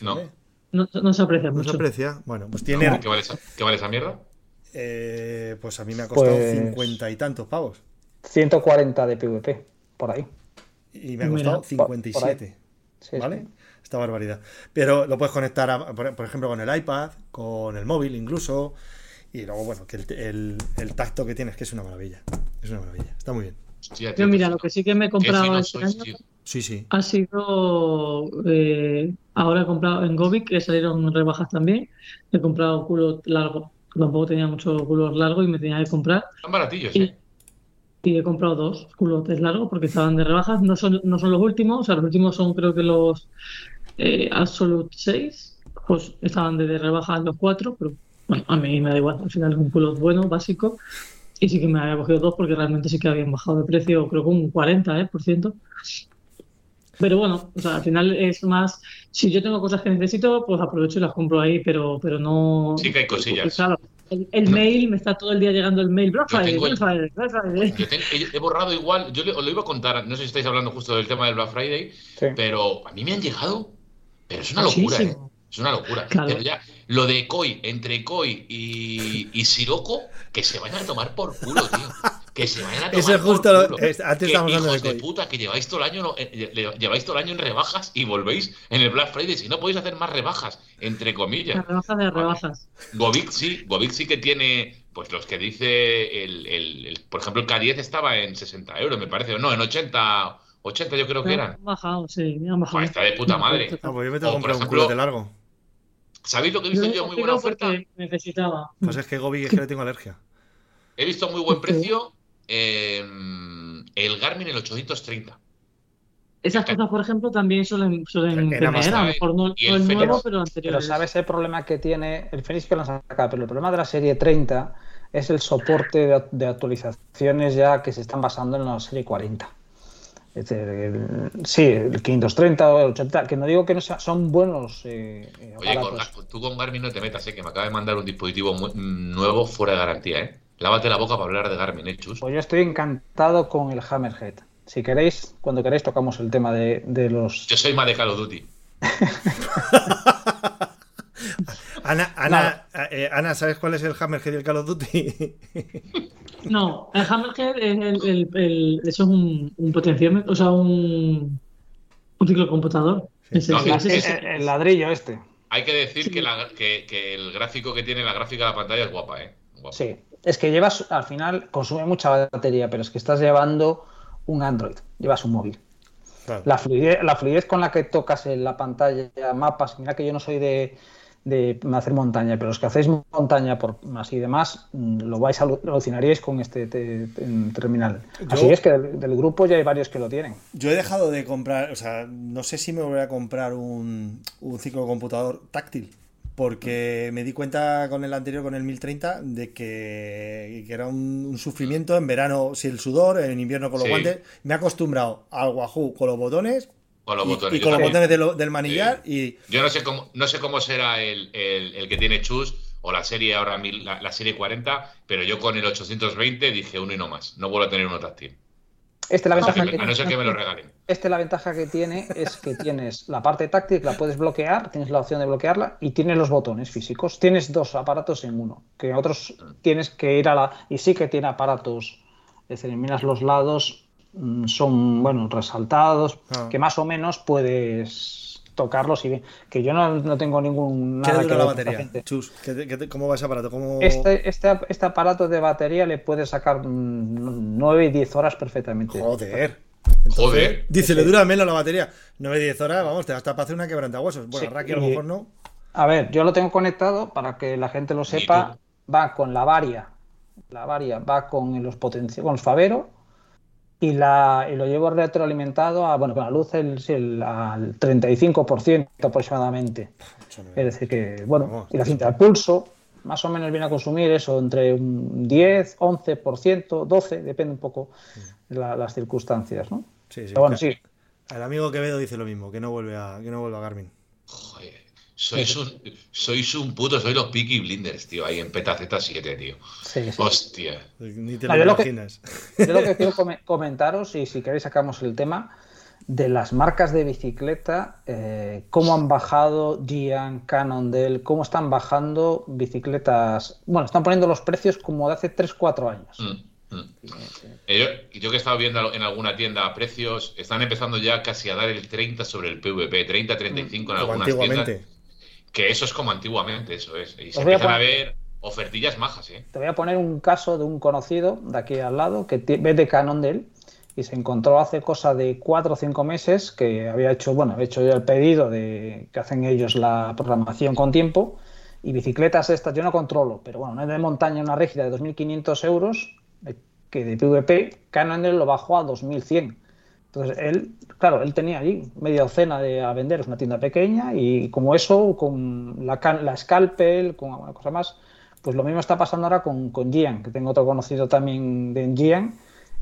No. No, no se aprecia No se mucho. aprecia. Bueno, pues tiene. ¿Qué vale, esa, qué vale esa mierda? Eh, pues a mí me ha costado Pues- 50 y tantos pavos. 140 de PvP, por ahí. Y me ha costado por- 57. Sí, ¿Vale? sí. Esta barbaridad. Pero lo puedes conectar, a- por, ejemplo, con el iPad, con el móvil incluso. Y luego, bueno, que el, el- el tacto que tienes, que es una maravilla. Es una maravilla. Está muy bien. Hostia, tío, Yo, mira, lo que sí que me he comprado este sois, año tío. Sí, sí. ha sido. eh, ahora he comprado en Govic, que salieron rebajas también. He comprado culo largo. Tampoco tenía mucho culos largos y me tenía que comprar. Son baratillos, Y, ¿eh? y he comprado dos culotes largos porque estaban de rebajas. No son, no son los últimos, o sea, los últimos son creo que los eh, Absolute 6. Pues estaban de, de rebajas los cuatro, pero bueno, a mí me da igual. Al final es un culot bueno, básico. Y sí que me había cogido dos porque realmente sí que habían bajado de precio, creo que un 40%. ¿eh? por ciento. Pero bueno, o sea, al final es más, si yo tengo cosas que necesito, pues aprovecho y las compro ahí, pero, pero no... Sí que hay cosillas. Claro, el, el mail, me está todo el día llegando el mail, Black Friday, Black Friday, Black Friday. Yo te- he, borrado igual, yo le- os lo iba a contar, no sé si estáis hablando justo del tema del Black Friday, Sí. pero a mí me han llegado, pero es una locura, ¿eh? Es una locura. Claro. Pero ya, lo de Koi, entre Koi y, y Siroco, que se vayan a tomar por culo, tío. Que se vayan a tomar Eso es por justo lo- es- antes Que hijos de de, puta, que lleváis todo el año no- eh, lle- lleváis todo el año en rebajas y volvéis en el Black Friday. Si no podéis hacer más rebajas, entre comillas. Las rebajas de rebajas. Govic sí, Govic sí que tiene, pues los que dice, el, el- el- por ejemplo, el K10 estaba en 60 euros, me parece, o no, en 80, 80 yo creo que eran. Han bajado, sí, han bajado. Joder, está de puta madre. Ah, pues yo me tengo O, que por comprar un culote largo. ¿Sabéis lo que he visto Yo yo? Muy buena oferta. necesitaba. Pues es que Gobi es que le tengo alergia. He visto muy buen precio eh, el Garmin el 830. Esas cosas, por ejemplo, también suelen, suelen En tener, a lo hay- mejor no, y no el el nuevo, Fenix. pero. ¿sabes el problema que tiene el Fenix que lo han sacado? Pero el problema de la serie 30 es el soporte de, de actualizaciones ya que se están basando en la serie 40. Es decir, el- sí, el 530 o el 80, que no digo que no sea- son buenos eh, Oye, con tú con Garmin no te metas, eh, que me acaba de mandar un dispositivo nuevo fuera de garantía, ¿eh? Lávate la boca para hablar de Garmin, ¿eh, Chus? Pues yo estoy encantado con el Hammerhead. Si queréis, cuando queráis tocamos el tema de, de los... Yo soy más de Call of Duty. Ana, Ana, eh, Ana, ¿sabes cuál es el Hammerhead y el Call of Duty? No, el Hammerhead es el, el- el- eso es un, un potenciómetro, o sea, un, un ciclo computador. Ese- No, ese- es- El, ladrillo este. Hay que decir que, la- que- que el gráfico que tiene la gráfica de la pantalla es guapa, ¿eh? Guapa. Sí. Es que llevas, al final, consume mucha batería, pero es que estás llevando un Android, llevas un móvil. Claro. La fluidez, la fluidez con la que tocas en la pantalla mapas, mira que yo no soy de, de hacer montaña, pero los que hacéis montaña por más y demás, mm, lo vais a alu- alucinaríais con este te- te- terminal. Así es que del, del grupo ya hay varios que lo tienen. Yo he dejado de comprar, o sea, no sé si me voy a comprar un, un ciclo computador táctil, porque me di cuenta con el anterior, con el 1030, de que, que era un, un sufrimiento en verano sin el sudor, en invierno con los Sí. guantes. Me he acostumbrado al Wahoo con los botones Con los y, botones. y con los botones del manillar y Yo no sé cómo, no sé cómo será el, el- el que tiene Chus o la serie ahora mil- la, la serie 40, pero yo con el 820 dije uno y no más. No vuelvo a tener uno táctil. Este la no ventaja que, que, a no ser que me lo regalen. este la ventaja que tiene es que tienes la parte táctil que la puedes bloquear, tienes la opción de bloquearla y tienes los botones físicos. Tienes dos aparatos en uno, que otros tienes que ir a la... Y sí que tiene aparatos, es decir, miras los lados, mm, son, bueno, resaltados, Ah. que más o menos puedes tocarlos y bien. Que yo no, no tengo ningún... ¿qué nada le que la ver con batería? gente. Chus, ¿qué te- qué te- ¿cómo va ese aparato? ¿Cómo... Este, este, este aparato de batería le puede sacar 9 y 10 horas perfectamente. Joder. Entonces, Joder. Dice, le dura menos la batería. 9-10 horas, vamos, te hasta para hacer una quebrantahuesos. Bueno, Sí, Raki a lo y- mejor no. A ver, yo lo tengo conectado para que la gente lo sepa. Va con la varia. La varia va con los con los Favero y, la, y lo llevo retroalimentado a, bueno, con la luz el, sí, el- al 35% aproximadamente. Es decir, que, bueno, y la cinta de pulso más o menos viene a consumir eso entre un 10, 11%, 12, depende un poco de la- las circunstancias, ¿no? Sí, sí. Pero bueno, sí, El amigo Quevedo dice lo mismo, que no vuelve a, que no vuelve a Garmin. Joder, sois un, sois un puto, sois los Peaky Blinders, tío, ahí en Peta Z7, tío. sí, sí. Hostia. Ni te No, lo yo lo que- imaginas. Yo lo que quiero come- comentaros, y si queréis sacamos el tema, de las marcas de bicicleta, eh, cómo han bajado Gian, Cannondale, cómo están bajando bicicletas, bueno, están poniendo los precios como de hace 3-4 años. Mm, mm. Eh, Yo, yo que he estado viendo en alguna tienda precios, están empezando ya casi a dar el 30 sobre el PVP, 30, 35 en Como algunas tiendas. Que eso es como antiguamente, eso es. Y se a empiezan a ver ofertillas majas, ¿eh? Te voy a poner un caso de un conocido de aquí al lado que ve de Cannondale y se encontró hace cosa de 4 o 5 meses que había hecho, bueno, había hecho ya el pedido de que hacen ellos la programación con tiempo y bicicletas estas yo no controlo, pero bueno, una de montaña, una rígida de 2.500 euros de- que de PVP, Cannondale lo bajó a 2.100. Entonces él, claro, él tenía allí media docena de a vender, es una tienda pequeña y como eso, con la, can- la Scalpel, con alguna cosa más, pues lo mismo está pasando ahora con, con Gian, que tengo otro conocido también de Gian,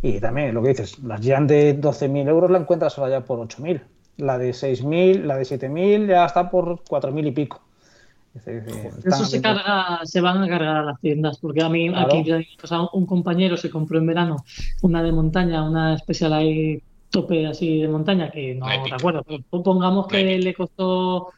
y también lo que dices, las Gian de 12.000 euros la encuentras ahora ya por 8.000, la de 6.000, la de 7.000 ya está por 4.000 y pico. Eso se carga, se van a cargar a las tiendas, porque a mí Claro. aquí ya, o sea, un compañero se compró en verano una de montaña, una especial ahí tope así de montaña, que no épica. recuerdo, pero pongamos que épica. le costó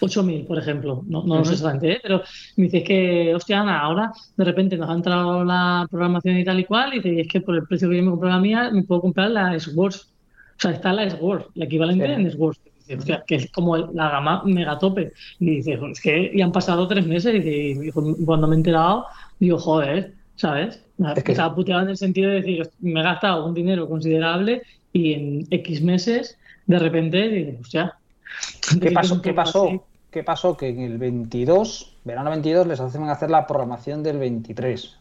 8.000, por ejemplo, no, no lo sé exactamente, ¿eh? pero me dices que, hostia, Ana, ahora de repente nos ha entrado la programación y tal y cual, y dice, y es que por el precio que yo me compré la mía, me puedo comprar la S-Works. O sea, está la S-Works, el equivalente Sí. en S-Works. Dice, hostia, que es como la gama megatope. Y dice, "Joder, es que ya han pasado tres meses. Y cuando me he enterado, digo, joder, ¿sabes? Es que- Estaba puteado en el sentido de decir, me he gastado un dinero considerable y en X meses, de repente, digo, hostia. ¿Qué pasó? ¿Qué pasó? así. ¿Qué pasó? Que en el 22, verano 22, les hacen hacer la programación del 23.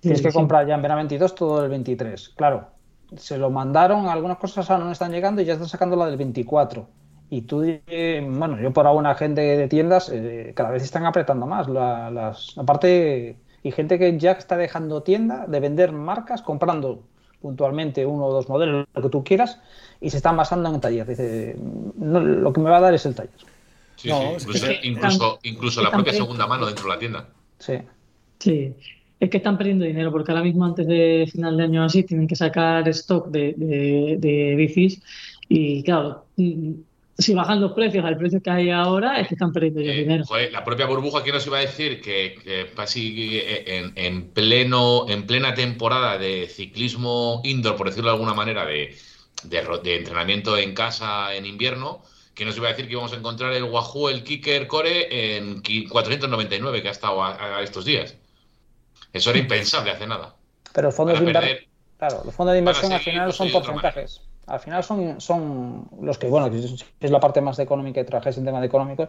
Tienes Sí, que comprar ya en verano 22 todo el 23. Claro, se lo mandaron, algunas cosas aún no están llegando y ya están sacando la del 24. Y tú, eh, bueno, yo por alguna gente de tiendas, eh, cada vez están apretando más. la- las, aparte, y gente que ya está dejando tienda de vender marcas, comprando puntualmente uno o dos modelos, lo que tú quieras, y se están basando en taller. Dice, no, lo que me va a dar es el taller. Sí, No, sí, es incluso, que- incluso, incluso la propia segunda mano dentro de la tienda. Sí. Sí, es que están perdiendo dinero porque ahora mismo antes de final de año así tienen que sacar stock de, de, de bicis y claro, si bajan los precios al precio que hay ahora, es que están perdiendo ellos Eh, dinero. joder, la propia burbuja, ¿quién nos iba a decir que, que casi eh, en, en pleno, en plena temporada de ciclismo indoor, por decirlo de alguna manera, de, de ro- de entrenamiento en casa en invierno, ¿quién nos iba a decir que íbamos a encontrar el Wahoo, el Kicker Core en qui- 499 que ha estado a, a estos días? Eso era impensable hace nada. Pero los fondos de inversión, claro, los fondos de inversión al final son porcentajes. Al final son, son los que, bueno, es, es la parte más económica y trabajáis en tema de económicos.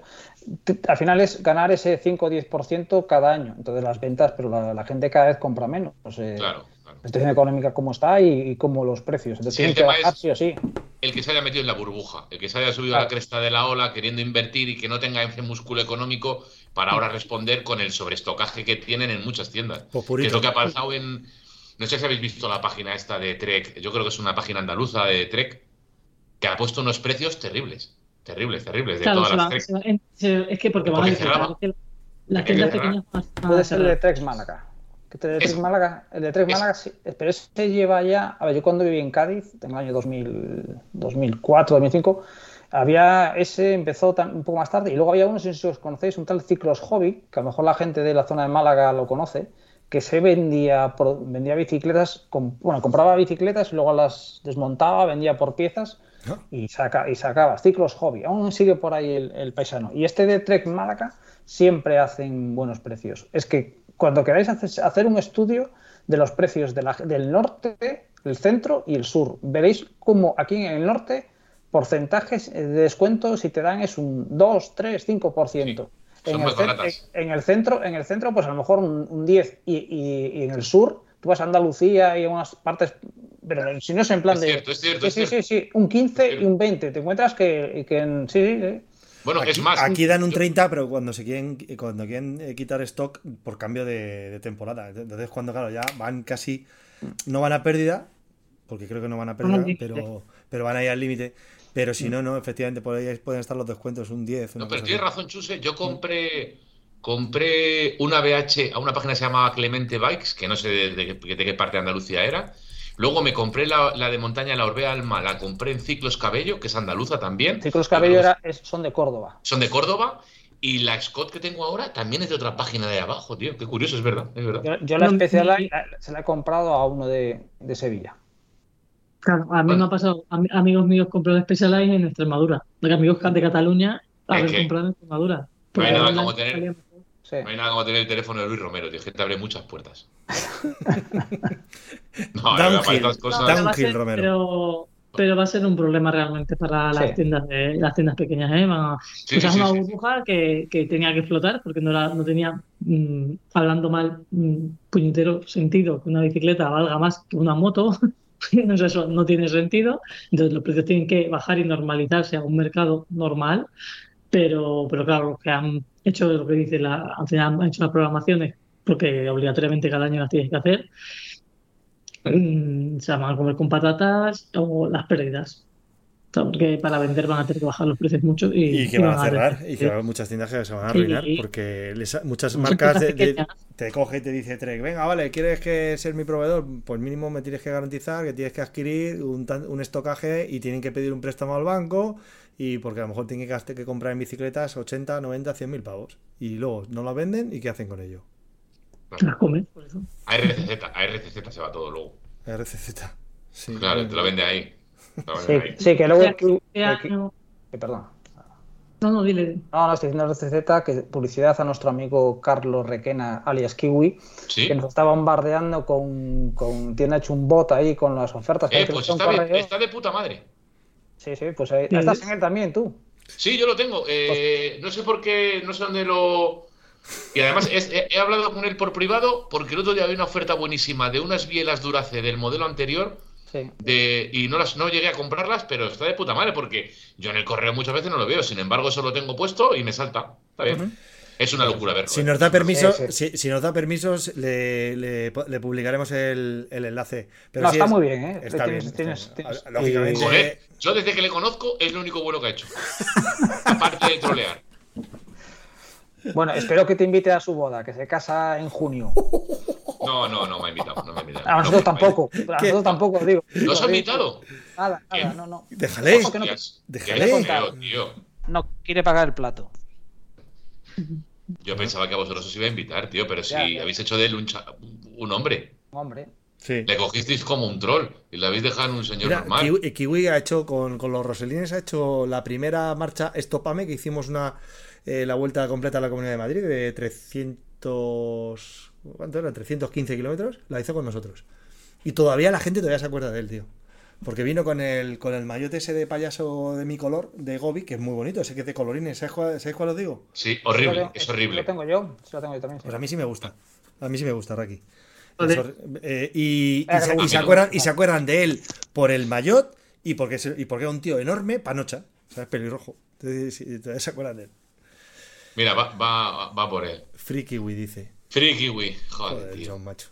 Al final es ganar ese 5 o 10% cada año. Entonces las ventas, pero la, la gente cada vez compra menos. Pues, eh, Claro, claro. La situación económica como está y, y como los precios. Entonces Sí, el tema bajar es- sí o sí. El que se haya metido en la burbuja, el que se haya subido a la cresta de la ola queriendo invertir y que no tenga ese músculo económico para ahora responder con el sobreestocaje que tienen en muchas tiendas. Pues Que es lo que ha pasado en. No sé si habéis visto la página esta de Trek, yo creo que es una página andaluza de Trek, que ha puesto unos precios terribles. Terribles, terribles, de Claro, todas se las va- Trek. es que porque van a Porque es que Las tiendas pequeñas van- van a Puede ser el de. Trex Málaga. Que el de Ese. Málaga, el de Ese. Málaga sí, pero ese lleva ya. A ver, yo cuando viví en Cádiz, en el año 2000, 2004, 2005, había ese empezó tan- un poco más tarde y luego había uno, no sé si os conocéis, un tal Ciclos Hobby, que a lo mejor la gente de la zona de Málaga lo conoce, que se vendía, por- vendía bicicletas, con- bueno, compraba bicicletas y luego las desmontaba, vendía por piezas Ah. y, saca, y sacaba ciclos hobby. Aún sigue por ahí el, el paisano. Y este de Trek Málaga siempre hacen buenos precios. Es que cuando queráis hacer, hacer un estudio de los precios de la- del norte, el centro y el sur, veréis como aquí en el norte porcentajes de descuento si te dan es un 2, 3, 5%. Sí, en, el en centro, en el centro, pues a lo mejor un, un 10 y, y- y en el sur, tú vas a Andalucía y a unas partes, pero si no es en plan Es de cierto, es cierto, Sí, es sí, cierto. sí, sí, un 15 y un 20. Te encuentras que, que en. Sí, sí, sí. Bueno, Aquí, es más. aquí dan un yo- 30, pero cuando se quieren cuando quieren eh, quitar stock por cambio de, de temporada. Entonces, cuando claro, ya van casi no van a pérdida, porque creo que no van a límite. pero pero van a ir al límite. Pero si no, no, efectivamente por ahí pueden estar los descuentos, un 10. una No, pero tienes así. razón, Chuse. Yo compré, compré una BH a una página que se llama Clemente Bikes, que no sé de, de qué- de qué parte de Andalucía era. Luego me compré la, la de montaña La Orbea Alma, la compré en Ciclos Cabello, que es andaluza también. Ciclos Cabello era, es- son de Córdoba. Son de Córdoba. Y la Scott que tengo ahora también es de otra página de abajo, tío. Qué curioso, es verdad. Es verdad. Yo, yo la la- se la he comprado a uno de, de Sevilla. Claro, a mí Bueno. me ha pasado, am- amigos míos compraron Specialized en Extremadura. Los amigos de Cataluña Es haber que comprado en Extremadura. no hay Porque nada como tener-. No hay nada como tener el teléfono de Luis Romero, tío. Que te abre muchas puertas. No, la Downhill. cosas. No, pero va a Downhill, ser- Romero. Pero, pero va a ser un problema realmente para las Sí. tiendas de, las tiendas pequeñas, ¿eh? Van Sí, o sea, sí, es sí, una sí. burbuja que, que tenía que explotar porque no, era, no tenía, mm, hablando mal, mm, puñetero sentido que una bicicleta valga más que una moto. Eso no tiene sentido. Entonces los precios tienen que bajar y normalizarse a un mercado normal. Pero, pero claro, los que han hecho lo que dice la, han hecho las programaciones, porque obligatoriamente cada año las tienes que hacer, mm, se van comer con patatas o las pérdidas. Porque para vender van a tener que bajar los precios mucho y, Y que van a cerrar, y que va a haber muchas tiendas que se van a Sí. arruinar, porque les- muchas marcas de- de- te coge y te dice Trek, venga, vale, ¿quieres que ser mi proveedor? Pues mínimo me tienes que garantizar que tienes que adquirir un, estocaje y tienen que pedir un préstamo al banco y porque a lo mejor tienen que, que comprar en bicicletas 80, 90, 100 mil pavos. Y luego no las venden y ¿qué hacen con ello? Las comen, por eso. A RCZ, a RCZ se va todo luego. RCZ. Sí, Claro, te lo vende ahí. Sí, sí, que O luego. eh, que- eh, perdón. No, no, dile. No, no, estoy diciendo RCZ que publicidad a nuestro amigo Carlos Requena, alias Kiwi, Sí. que nos está bombardeando con, con. Tiene hecho un bot ahí con las ofertas. que Eh, pues está de, correo. está de puta madre. Sí, sí, pues ahí- Sí. estás en él también tú. Sí, yo lo tengo. Eh, no sé por qué, no sé dónde lo. Y además es- he, he hablado con él por privado porque el otro día había una oferta buenísima de unas bielas Durace del modelo anterior Sí. de, y no las no llegué a comprarlas, pero está de puta madre porque yo en el correo muchas veces no lo veo. Sin embargo, eso lo tengo puesto y me salta. Está bien. Es una locura verlo. Si eh. nos da permiso, Sí, sí. Si, si nos da permisos, le, le- le publicaremos el, el enlace. Pero No, está es- muy bien, ¿eh? Está bien. Tienes- está tienes- bien. tienes- Lógicamente. y- Joder, yo desde que le conozco es lo único bueno que ha hecho. Aparte de trolear. Bueno, espero que te invite a su boda, que se casa en junio. No, no, no me ha invitado. No me ha invitado. A nosotros No, tampoco. A nosotros tampoco, digo. ¿No os ha invitado? Nada, nada, ¿Quién? no, no. Déjale. No- déjale. qué tío. No quiere pagar el plato. Yo pensaba que a vosotros os iba a invitar, tío, pero si Ya, ya. habéis hecho de él un, cha- un hombre. Hombre. Sí. Le cogisteis como un troll y le habéis dejado en un señor Mira, normal. Kiwi, Kiwi ha hecho con, con los Roselines ha hecho la primera marcha Estopame que hicimos una eh, la vuelta completa a la Comunidad de Madrid de 300 ¿cuánto era? 315 kilómetros la hizo con nosotros y todavía la gente todavía se acuerda de él tío porque vino con el con el maillot ese de payaso de mi color de Gobi que es muy bonito ese que es de colorines ¿sabes cuál, ¿sabes cuál os digo? Sí, Lo horrible, tengo- es Lo horrible. tengo yo. Sí, lo tengo yo también. sí. pues a mí sí me gusta a mí sí me gusta Raki Vale. Eh, y, y Eh, se, y acuerdan, y se acuerdan de él por el maillot y porque, y porque era un tío enorme, panocha, ¿sabes? Pelirrojo. Entonces, sí, todavía se acuerdan de él. Mira, va, va, va por él. Free Kiwi dice. Free Kiwi. Joder, Joder, tío. John, macho.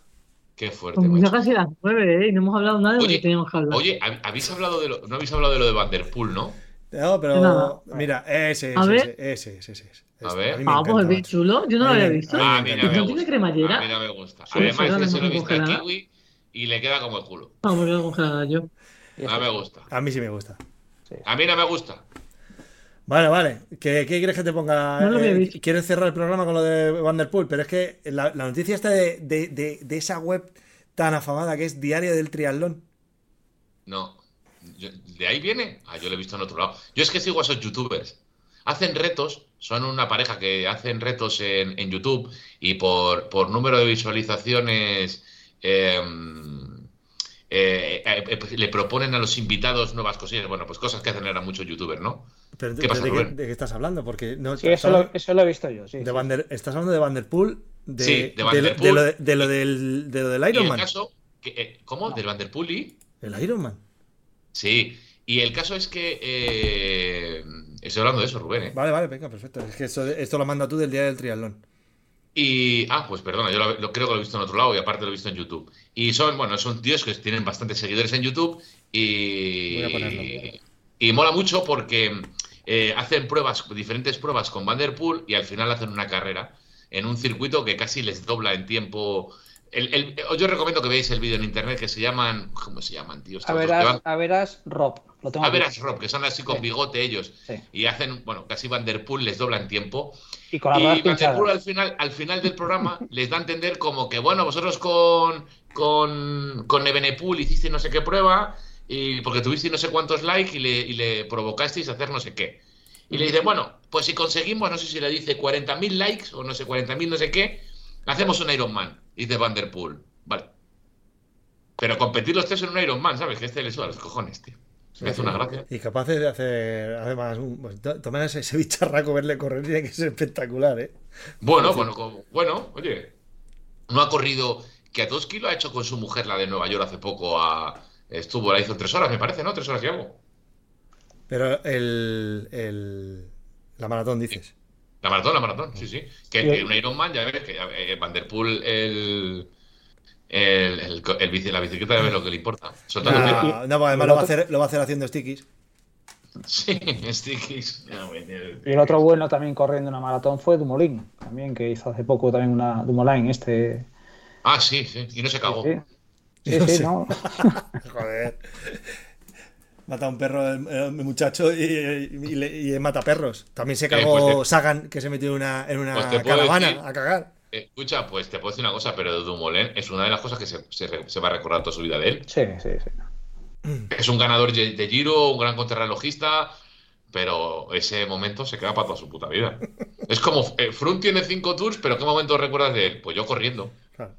Qué fuerte, Pues ya casi las nueve, ¿eh? Y no hemos hablado nada de lo que teníamos que hablar. Oye, hab- habéis hablado de lo, no habéis hablado de lo de Vanderpool, ¿no? No, pero Nada. mira, ese, A ese, ver. ese, ese, ese, ese. A ver. mí me ah, pues bien chulo. Yo no A lo había me- visto. a Ah, me mira, me ¿No tiene gusta. cremallera? A mí no me gusta. Sí, Además, que ahora se lo he visto a. Kiwi y le queda como el culo. Vamos, voy a congelar yo. A mí me gusta. A mí sí me gusta. A mí no me gusta. Vale, vale. ¿Qué, qué quieres que te ponga? No Eh. Quieres cerrar el programa con lo de Vanderpool, pero es que la, la noticia está de, de, de, de esa web tan afamada que es Diario del Triatlón. No. Yo- ¿De ahí viene? Ah, yo lo he visto en otro lado. Yo es que sigo a esos youtubers. Hacen retos, son una pareja que hacen retos en, en YouTube y por, por número de visualizaciones em, eh, eh, eh, pues le proponen a los invitados nuevas cosillas. Bueno, pues cosas que hacen ahora muchos youtubers, ¿no? Pero, ¿Qué pasa, ¿de, qué, Rubén? de qué estás hablando? Porque no, Sí, eso lo, eso lo he visto yo. Sí, de sí. Vander- estás hablando de Vanderpool, de, Sí, de de- Vanderpool. de lo, de, de lo del, de lo del Y el Ironman. caso, que, eh, ¿cómo? ¿Del Vanderpool y? El Ironman. Sí. Y el caso es que eh, estoy hablando de eso, Rubén, ¿eh? Vale, vale, venga, perfecto. Es que esto, esto lo manda tú del Diario del Triatlón. Y, ah, pues perdona, yo lo, lo- creo que lo he visto en otro lado y aparte lo he visto en YouTube. Y son, bueno, son tíos que tienen bastantes seguidores en YouTube y, Voy a ponerlo. y mola mucho porque eh, hacen pruebas, diferentes pruebas con Vanderpool y al final hacen una carrera en un circuito que casi les dobla en tiempo. El, el- yo recomiendo que veáis el vídeo en internet que se llaman, ¿cómo se llaman, tío? A verás, a verás, Rob. Lo tengo a veras Rob, que son así con Sí. bigote ellos Sí. y hacen, bueno, casi Vanderpool les dobla en tiempo Y con y Vanderpool pinchadas. al final, al final del programa les da a entender como que, bueno, vosotros con, con, con Ebenepool hicisteis no sé qué prueba, y porque tuvisteis no sé cuántos likes y le, y le provocasteis a hacer no sé qué. Y le dice, bueno, pues si conseguimos, no sé si le dice 40.000 likes o no sé, 40.000 no sé qué, hacemos un Ironman, dice Vanderpool. Vale. Pero competir los tres en un Ironman, ¿sabes? Que este le suda a los cojones, tío. Me hace una gracia. Y capaces de hacer, además, un, pues, tomar ese, ese bicharraco, verle correr, tiene que ser espectacular, ¿eh? Bueno, bueno, como- bueno, oye, no ha corrido, que a Toski lo ha hecho con su mujer, la de Nueva York, hace poco, a, estuvo, la hizo en tres horas, me parece, ¿no? Tres horas y algo. Pero el, el, la maratón, dices. La maratón, la maratón, sí, sí. Que, que un Ironman, ya ves, que eh, Vanderpool, el, el, el, el bici- la bicicleta, ves lo que le importa. No, además lo va, a hacer, lo va a hacer haciendo stickies. Sí, stickies. Y el otro bueno también corriendo una maratón fue Dumoulin, también que hizo hace poco también una Dumoulin este. Ah, sí, sí, y no se cagó. Sí, sí, No sí, sé. no. Joder. Mata a un perro el, el muchacho y, y, mata perros. También se cagó pues te- Sagan, que se metió en una, en una Pues caravana decir- a cagar. Escucha, pues te puedo decir una cosa, pero Dumoulin es una de las cosas que se, se, re- se va a recordar toda su vida de él. Sí, sí, sí. Es un ganador de Giro, un gran contrarrelojista, pero ese momento se queda para toda su puta vida. Es como, eh, Froome tiene cinco tours, pero ¿qué momento recuerdas de él? Pues yo corriendo. Claro.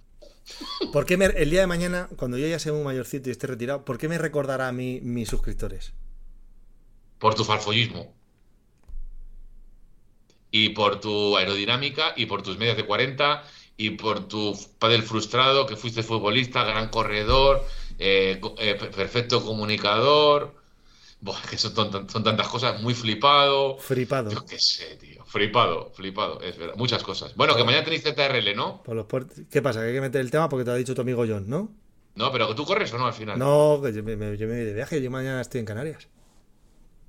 ¿Por qué me- el día de mañana, cuando yo ya sea un mayorcito y esté retirado, ¿por qué me recordará a mí mis suscriptores? Por tu farfollismo. Y por tu aerodinámica, y por tus medias de 40, y por tu padre frustrado, que fuiste futbolista, gran corredor, eh, eh, per- perfecto comunicador. Buah, que son, son tantas cosas, muy flipado. Fripado. Yo qué sé, tío. Flipado, flipado, es verdad. Muchas cosas. Bueno, que mañana tenéis ZRL, ¿no? Por los puert- ¿Qué pasa? Que hay que meter el tema porque te lo ha dicho tu amigo John, ¿no? No, pero tú corres o no al final. No, que yo me, me- yo me voy de viaje, yo mañana estoy en Canarias.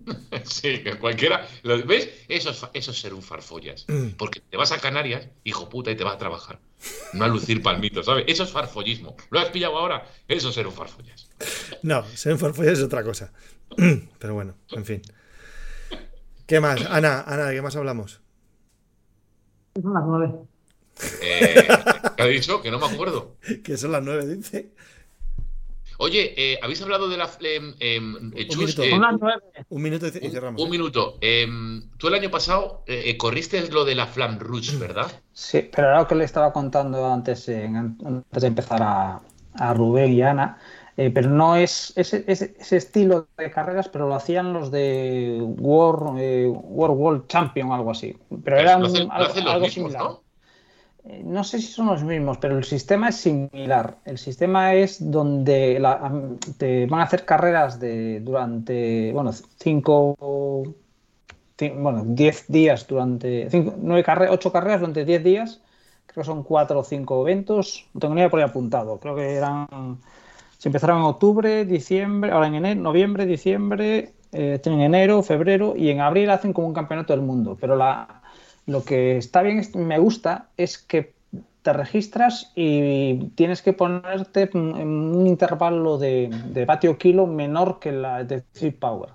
Sí, que cualquiera. ¿lo ¿Ves? Eso es, fa- eso es ser un farfollas. Mm. Porque te vas a Canarias, hijo puta, y te vas a trabajar. No a lucir palmitos, ¿sabes? Eso es farfollismo. ¿Lo has pillado ahora? Eso es ser un farfollas. No, ser un farfollas es otra cosa. Pero bueno, en fin. ¿Qué más? Ana, Ana, ¿de qué más hablamos? Son las nueve. Eh, ¿Qué ha dicho? Que no me acuerdo. Que son las nueve, dice. Oye, eh, ¿habéis hablado de la. em, em, eh, Chus, minuto. eh. Un minuto y un, cerramos. un minuto. Em, tú el año pasado eh, eh, corriste lo de la Flam Rouge, ¿verdad? Sí, pero era lo que le estaba contando antes, en- antes de empezar a, a Rubén y Ana, eh, pero no es ese, ese- ese estilo de carreras, pero lo hacían los de World, eh, World World Champion o algo así. Pero era lo un- hacen, lo algo, hacen los algo mismos, similar. ¿no? No sé si son los mismos, pero el sistema es similar. El sistema es donde te van a hacer carreras de durante, bueno, cinco, cin- bueno, diez días durante, cinco, nueve ocho carreras durante diez días. Creo que son cuatro o cinco eventos. No tengo ni idea por ahí apuntado. Creo que eran, se empezaron en octubre, diciembre, ahora en enero, noviembre, diciembre, eh, en enero, febrero y en abril hacen como un campeonato del mundo. Pero la, lo que está bien, me gusta, es que te registras y tienes que ponerte en un intervalo de, de vatio kilo menor que la de Zip Power.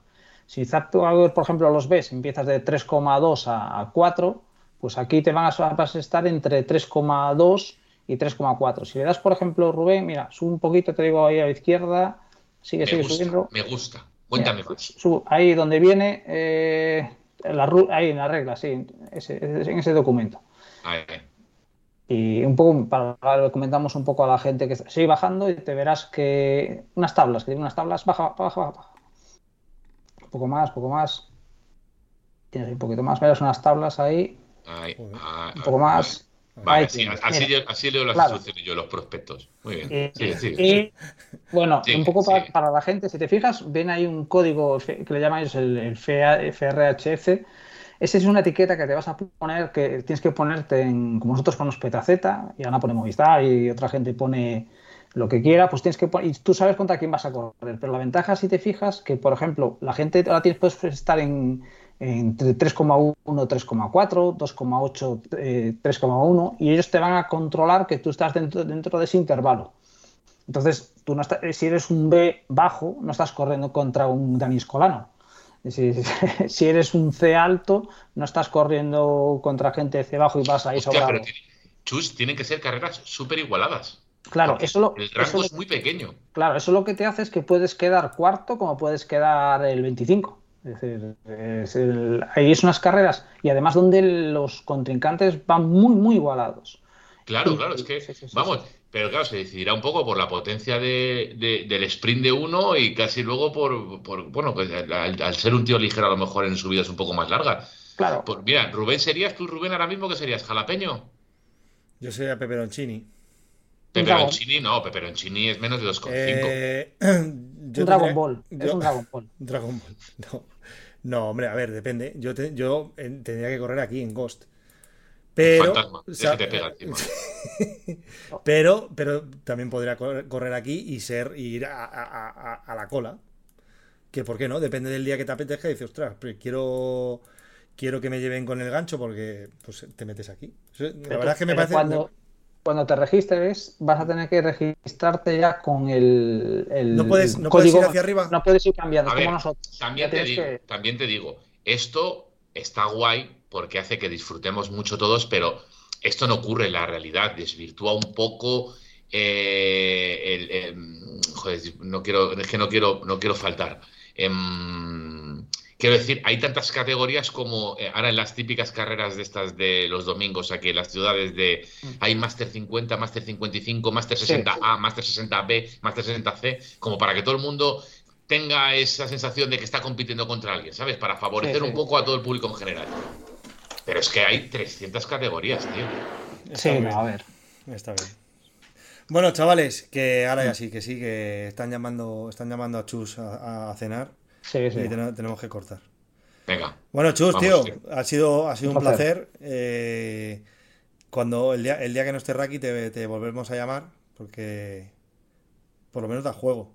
Si Zap Power, por ejemplo, los ves, empiezas de 3,2 a, a 4, pues aquí te van a, vas a estar entre 3,2 y 3,4. Si le das, por ejemplo, Rubén, mira, sube un poquito, te digo ahí a la izquierda, sigue, Me sigue gusta, subiendo. me gusta. Cuéntame Mira, más. ahí donde viene, eh, la, ru- ahí en la regla, sí, ese- en ese documento. Ahí. Y un poco, para le comentamos un poco a la gente que está- sigue bajando y te verás que unas tablas, que tiene unas tablas, baja, baja, baja, baja. Un poco más, poco más. Tienes un poquito más, verás unas tablas ahí, Ahí, ah, un poco ah, más. Vale, así, así, leo, así leo las Claro. instrucciones yo, los prospectos. Muy bien. Y, Sigue, sigue. y, bueno, un poco para, la gente, si te fijas, ven ahí un código que le llaman ellos el, el FRHF. Esa es una etiqueta que te vas a poner, que tienes que ponerte en, como nosotros ponemos Petaceta, y Ana pone Movistar, y otra gente pone lo que quiera, pues tienes que poner, y tú sabes contra quién vas a correr. Pero la ventaja, si te fijas, que por ejemplo, la gente ahora tienes, puedes estar en, entre 3,1, 3,4, 2,8, eh, 3,1, y ellos te van a controlar que tú estás dentro, dentro de ese intervalo. Entonces, tú no estás- si eres un B bajo, no estás corriendo contra un Dani Escolano. Si, si eres un C alto, no estás corriendo contra gente de C bajo y vas ahí Hostia, sobrado. pero tiene- Chus, tienen que ser carreras súper igualadas. Claro, Porque eso lo, el eso rango lo- es muy pequeño. claro, eso lo que te hace es que puedes quedar cuarto como puedes quedar el 25. Es decir, es el- ahí es unas carreras y además donde los contrincantes van muy, muy igualados. Claro, claro, es que, sí, sí, sí, vamos, sí. pero claro, se decidirá un poco por la potencia de, de- del sprint de uno y casi luego por, por bueno, pues al, ser un tío ligero a lo mejor en subidas un poco más largas. Claro, Pues mira, Rubén, ¿serías tú, Rubén, ahora mismo que serías? ¿Jalapeño? Yo soy a Peperoncini. Peperoncini, no, Peperoncini es menos de 2,5. Eh, yo un Dragon Ball. Es un Dragon Ball. Dragon Ball. No. No, hombre, a ver, depende. Yo, te- yo eh, tendría que correr aquí en Ghost. Pero, Fantasma, o sea, te pega encima. pero, pero también podría correr, aquí y ser y ir a, a- a- a la cola. Que por qué no, depende del día que te apetezca y dices, ostras, pero quiero quiero que me lleven con el gancho porque pues te metes aquí. La verdad es que me parece Cuando, cuando te registres, vas a tener que registrarte ya con el, el No puedes- código. ir hacia arriba. No puedes ir cambiando, A como ver, nosotros. También te, digo, que- también te digo, esto está guay porque hace que disfrutemos mucho todos, pero esto no ocurre en la realidad, desvirtúa un poco eh, el, el- joder, no quiero, es que no quiero, no quiero faltar. Em, quiero decir, hay tantas categorías como eh, ahora en las típicas carreras de estas de los domingos, aquí en las ciudades de hay Master 50, Master 55, Master Sí. 60A, Master 60B, Master 60C, como para que todo el mundo tenga esa sensación de que está compitiendo contra alguien, ¿sabes? Para favorecer Sí, sí. un poco a todo el público en general. Pero es que hay 300 categorías, tío. Está Sí, no, a ver. Está bien. Bueno, chavales, que ahora ya sí, que sí, que están llamando, están llamando a Chus a, a cenar Sí, sí. y ten- tenemos que cortar. Venga. Bueno, Chus, Vamos, tío, tío. ha sido, ha sido un Un placer. Eh, cuando el día, el día que no esté Raki te, te volvemos a llamar, porque por lo menos da juego.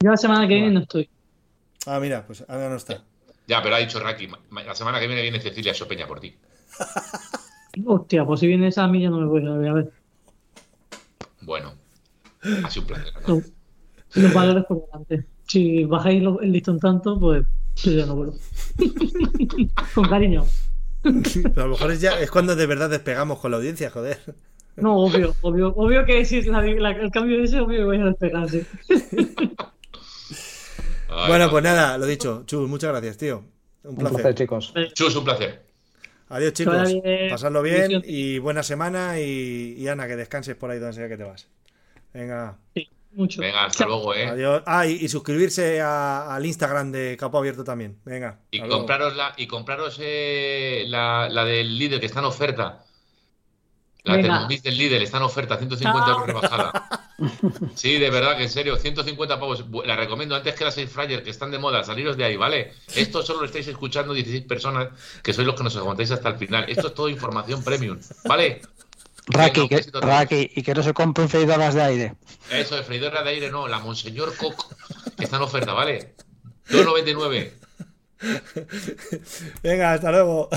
Yo la semana que viene no estoy. Ah, mira, pues ahora no está. Ya, pero ha dicho Raki, la semana que viene viene Cecilia Sopeña por ti. Hostia, pues si vienes a mí ya no me voy a ver. A ver. Bueno, ha sido un placer. ¿no? No. Los valores por delante. Si bajáis lo- el listón tanto, pues yo ya no vuelvo. Con cariño. Pero a lo mejor es, ya, es cuando de verdad despegamos con la audiencia, joder. No, obvio, obvio, obvio que si es la- la- el cambio de ese, obvio que vais a despegar, sí. Ay, bueno, no. pues nada, lo dicho. Chus, muchas gracias, tío. Un Un placer. placer, chicos. Chus, un placer. Adiós, chicos. bien. Pasadlo bien y buena semana. Y, y Ana, que descanses por ahí donde sea que te vas. Venga, Sí, mucho. Venga, hasta Chao. luego, ¿eh? adiós. Ah, y, y suscribirse a- al Instagram de Capo Abierto también. Venga. Y compraros, la, y compraros eh, la, la del líder que está en oferta. La Venga. Thermomix del líder está en oferta, 150 Chao. euros rebajada. Sí, de verdad que en serio, 150 pavos. La recomiendo antes que las Air Fryer que están de moda, saliros de ahí, ¿vale? Esto solo lo estáis escuchando 16 personas que sois los que nos aguantáis hasta el final. Esto es todo información premium, ¿vale? Raki, que. Raki, y que no se compren freidoras de aire. Eso de freidora de aire, no, la Monseñor Coco, que está en oferta, ¿vale? 2,99. Venga, hasta luego.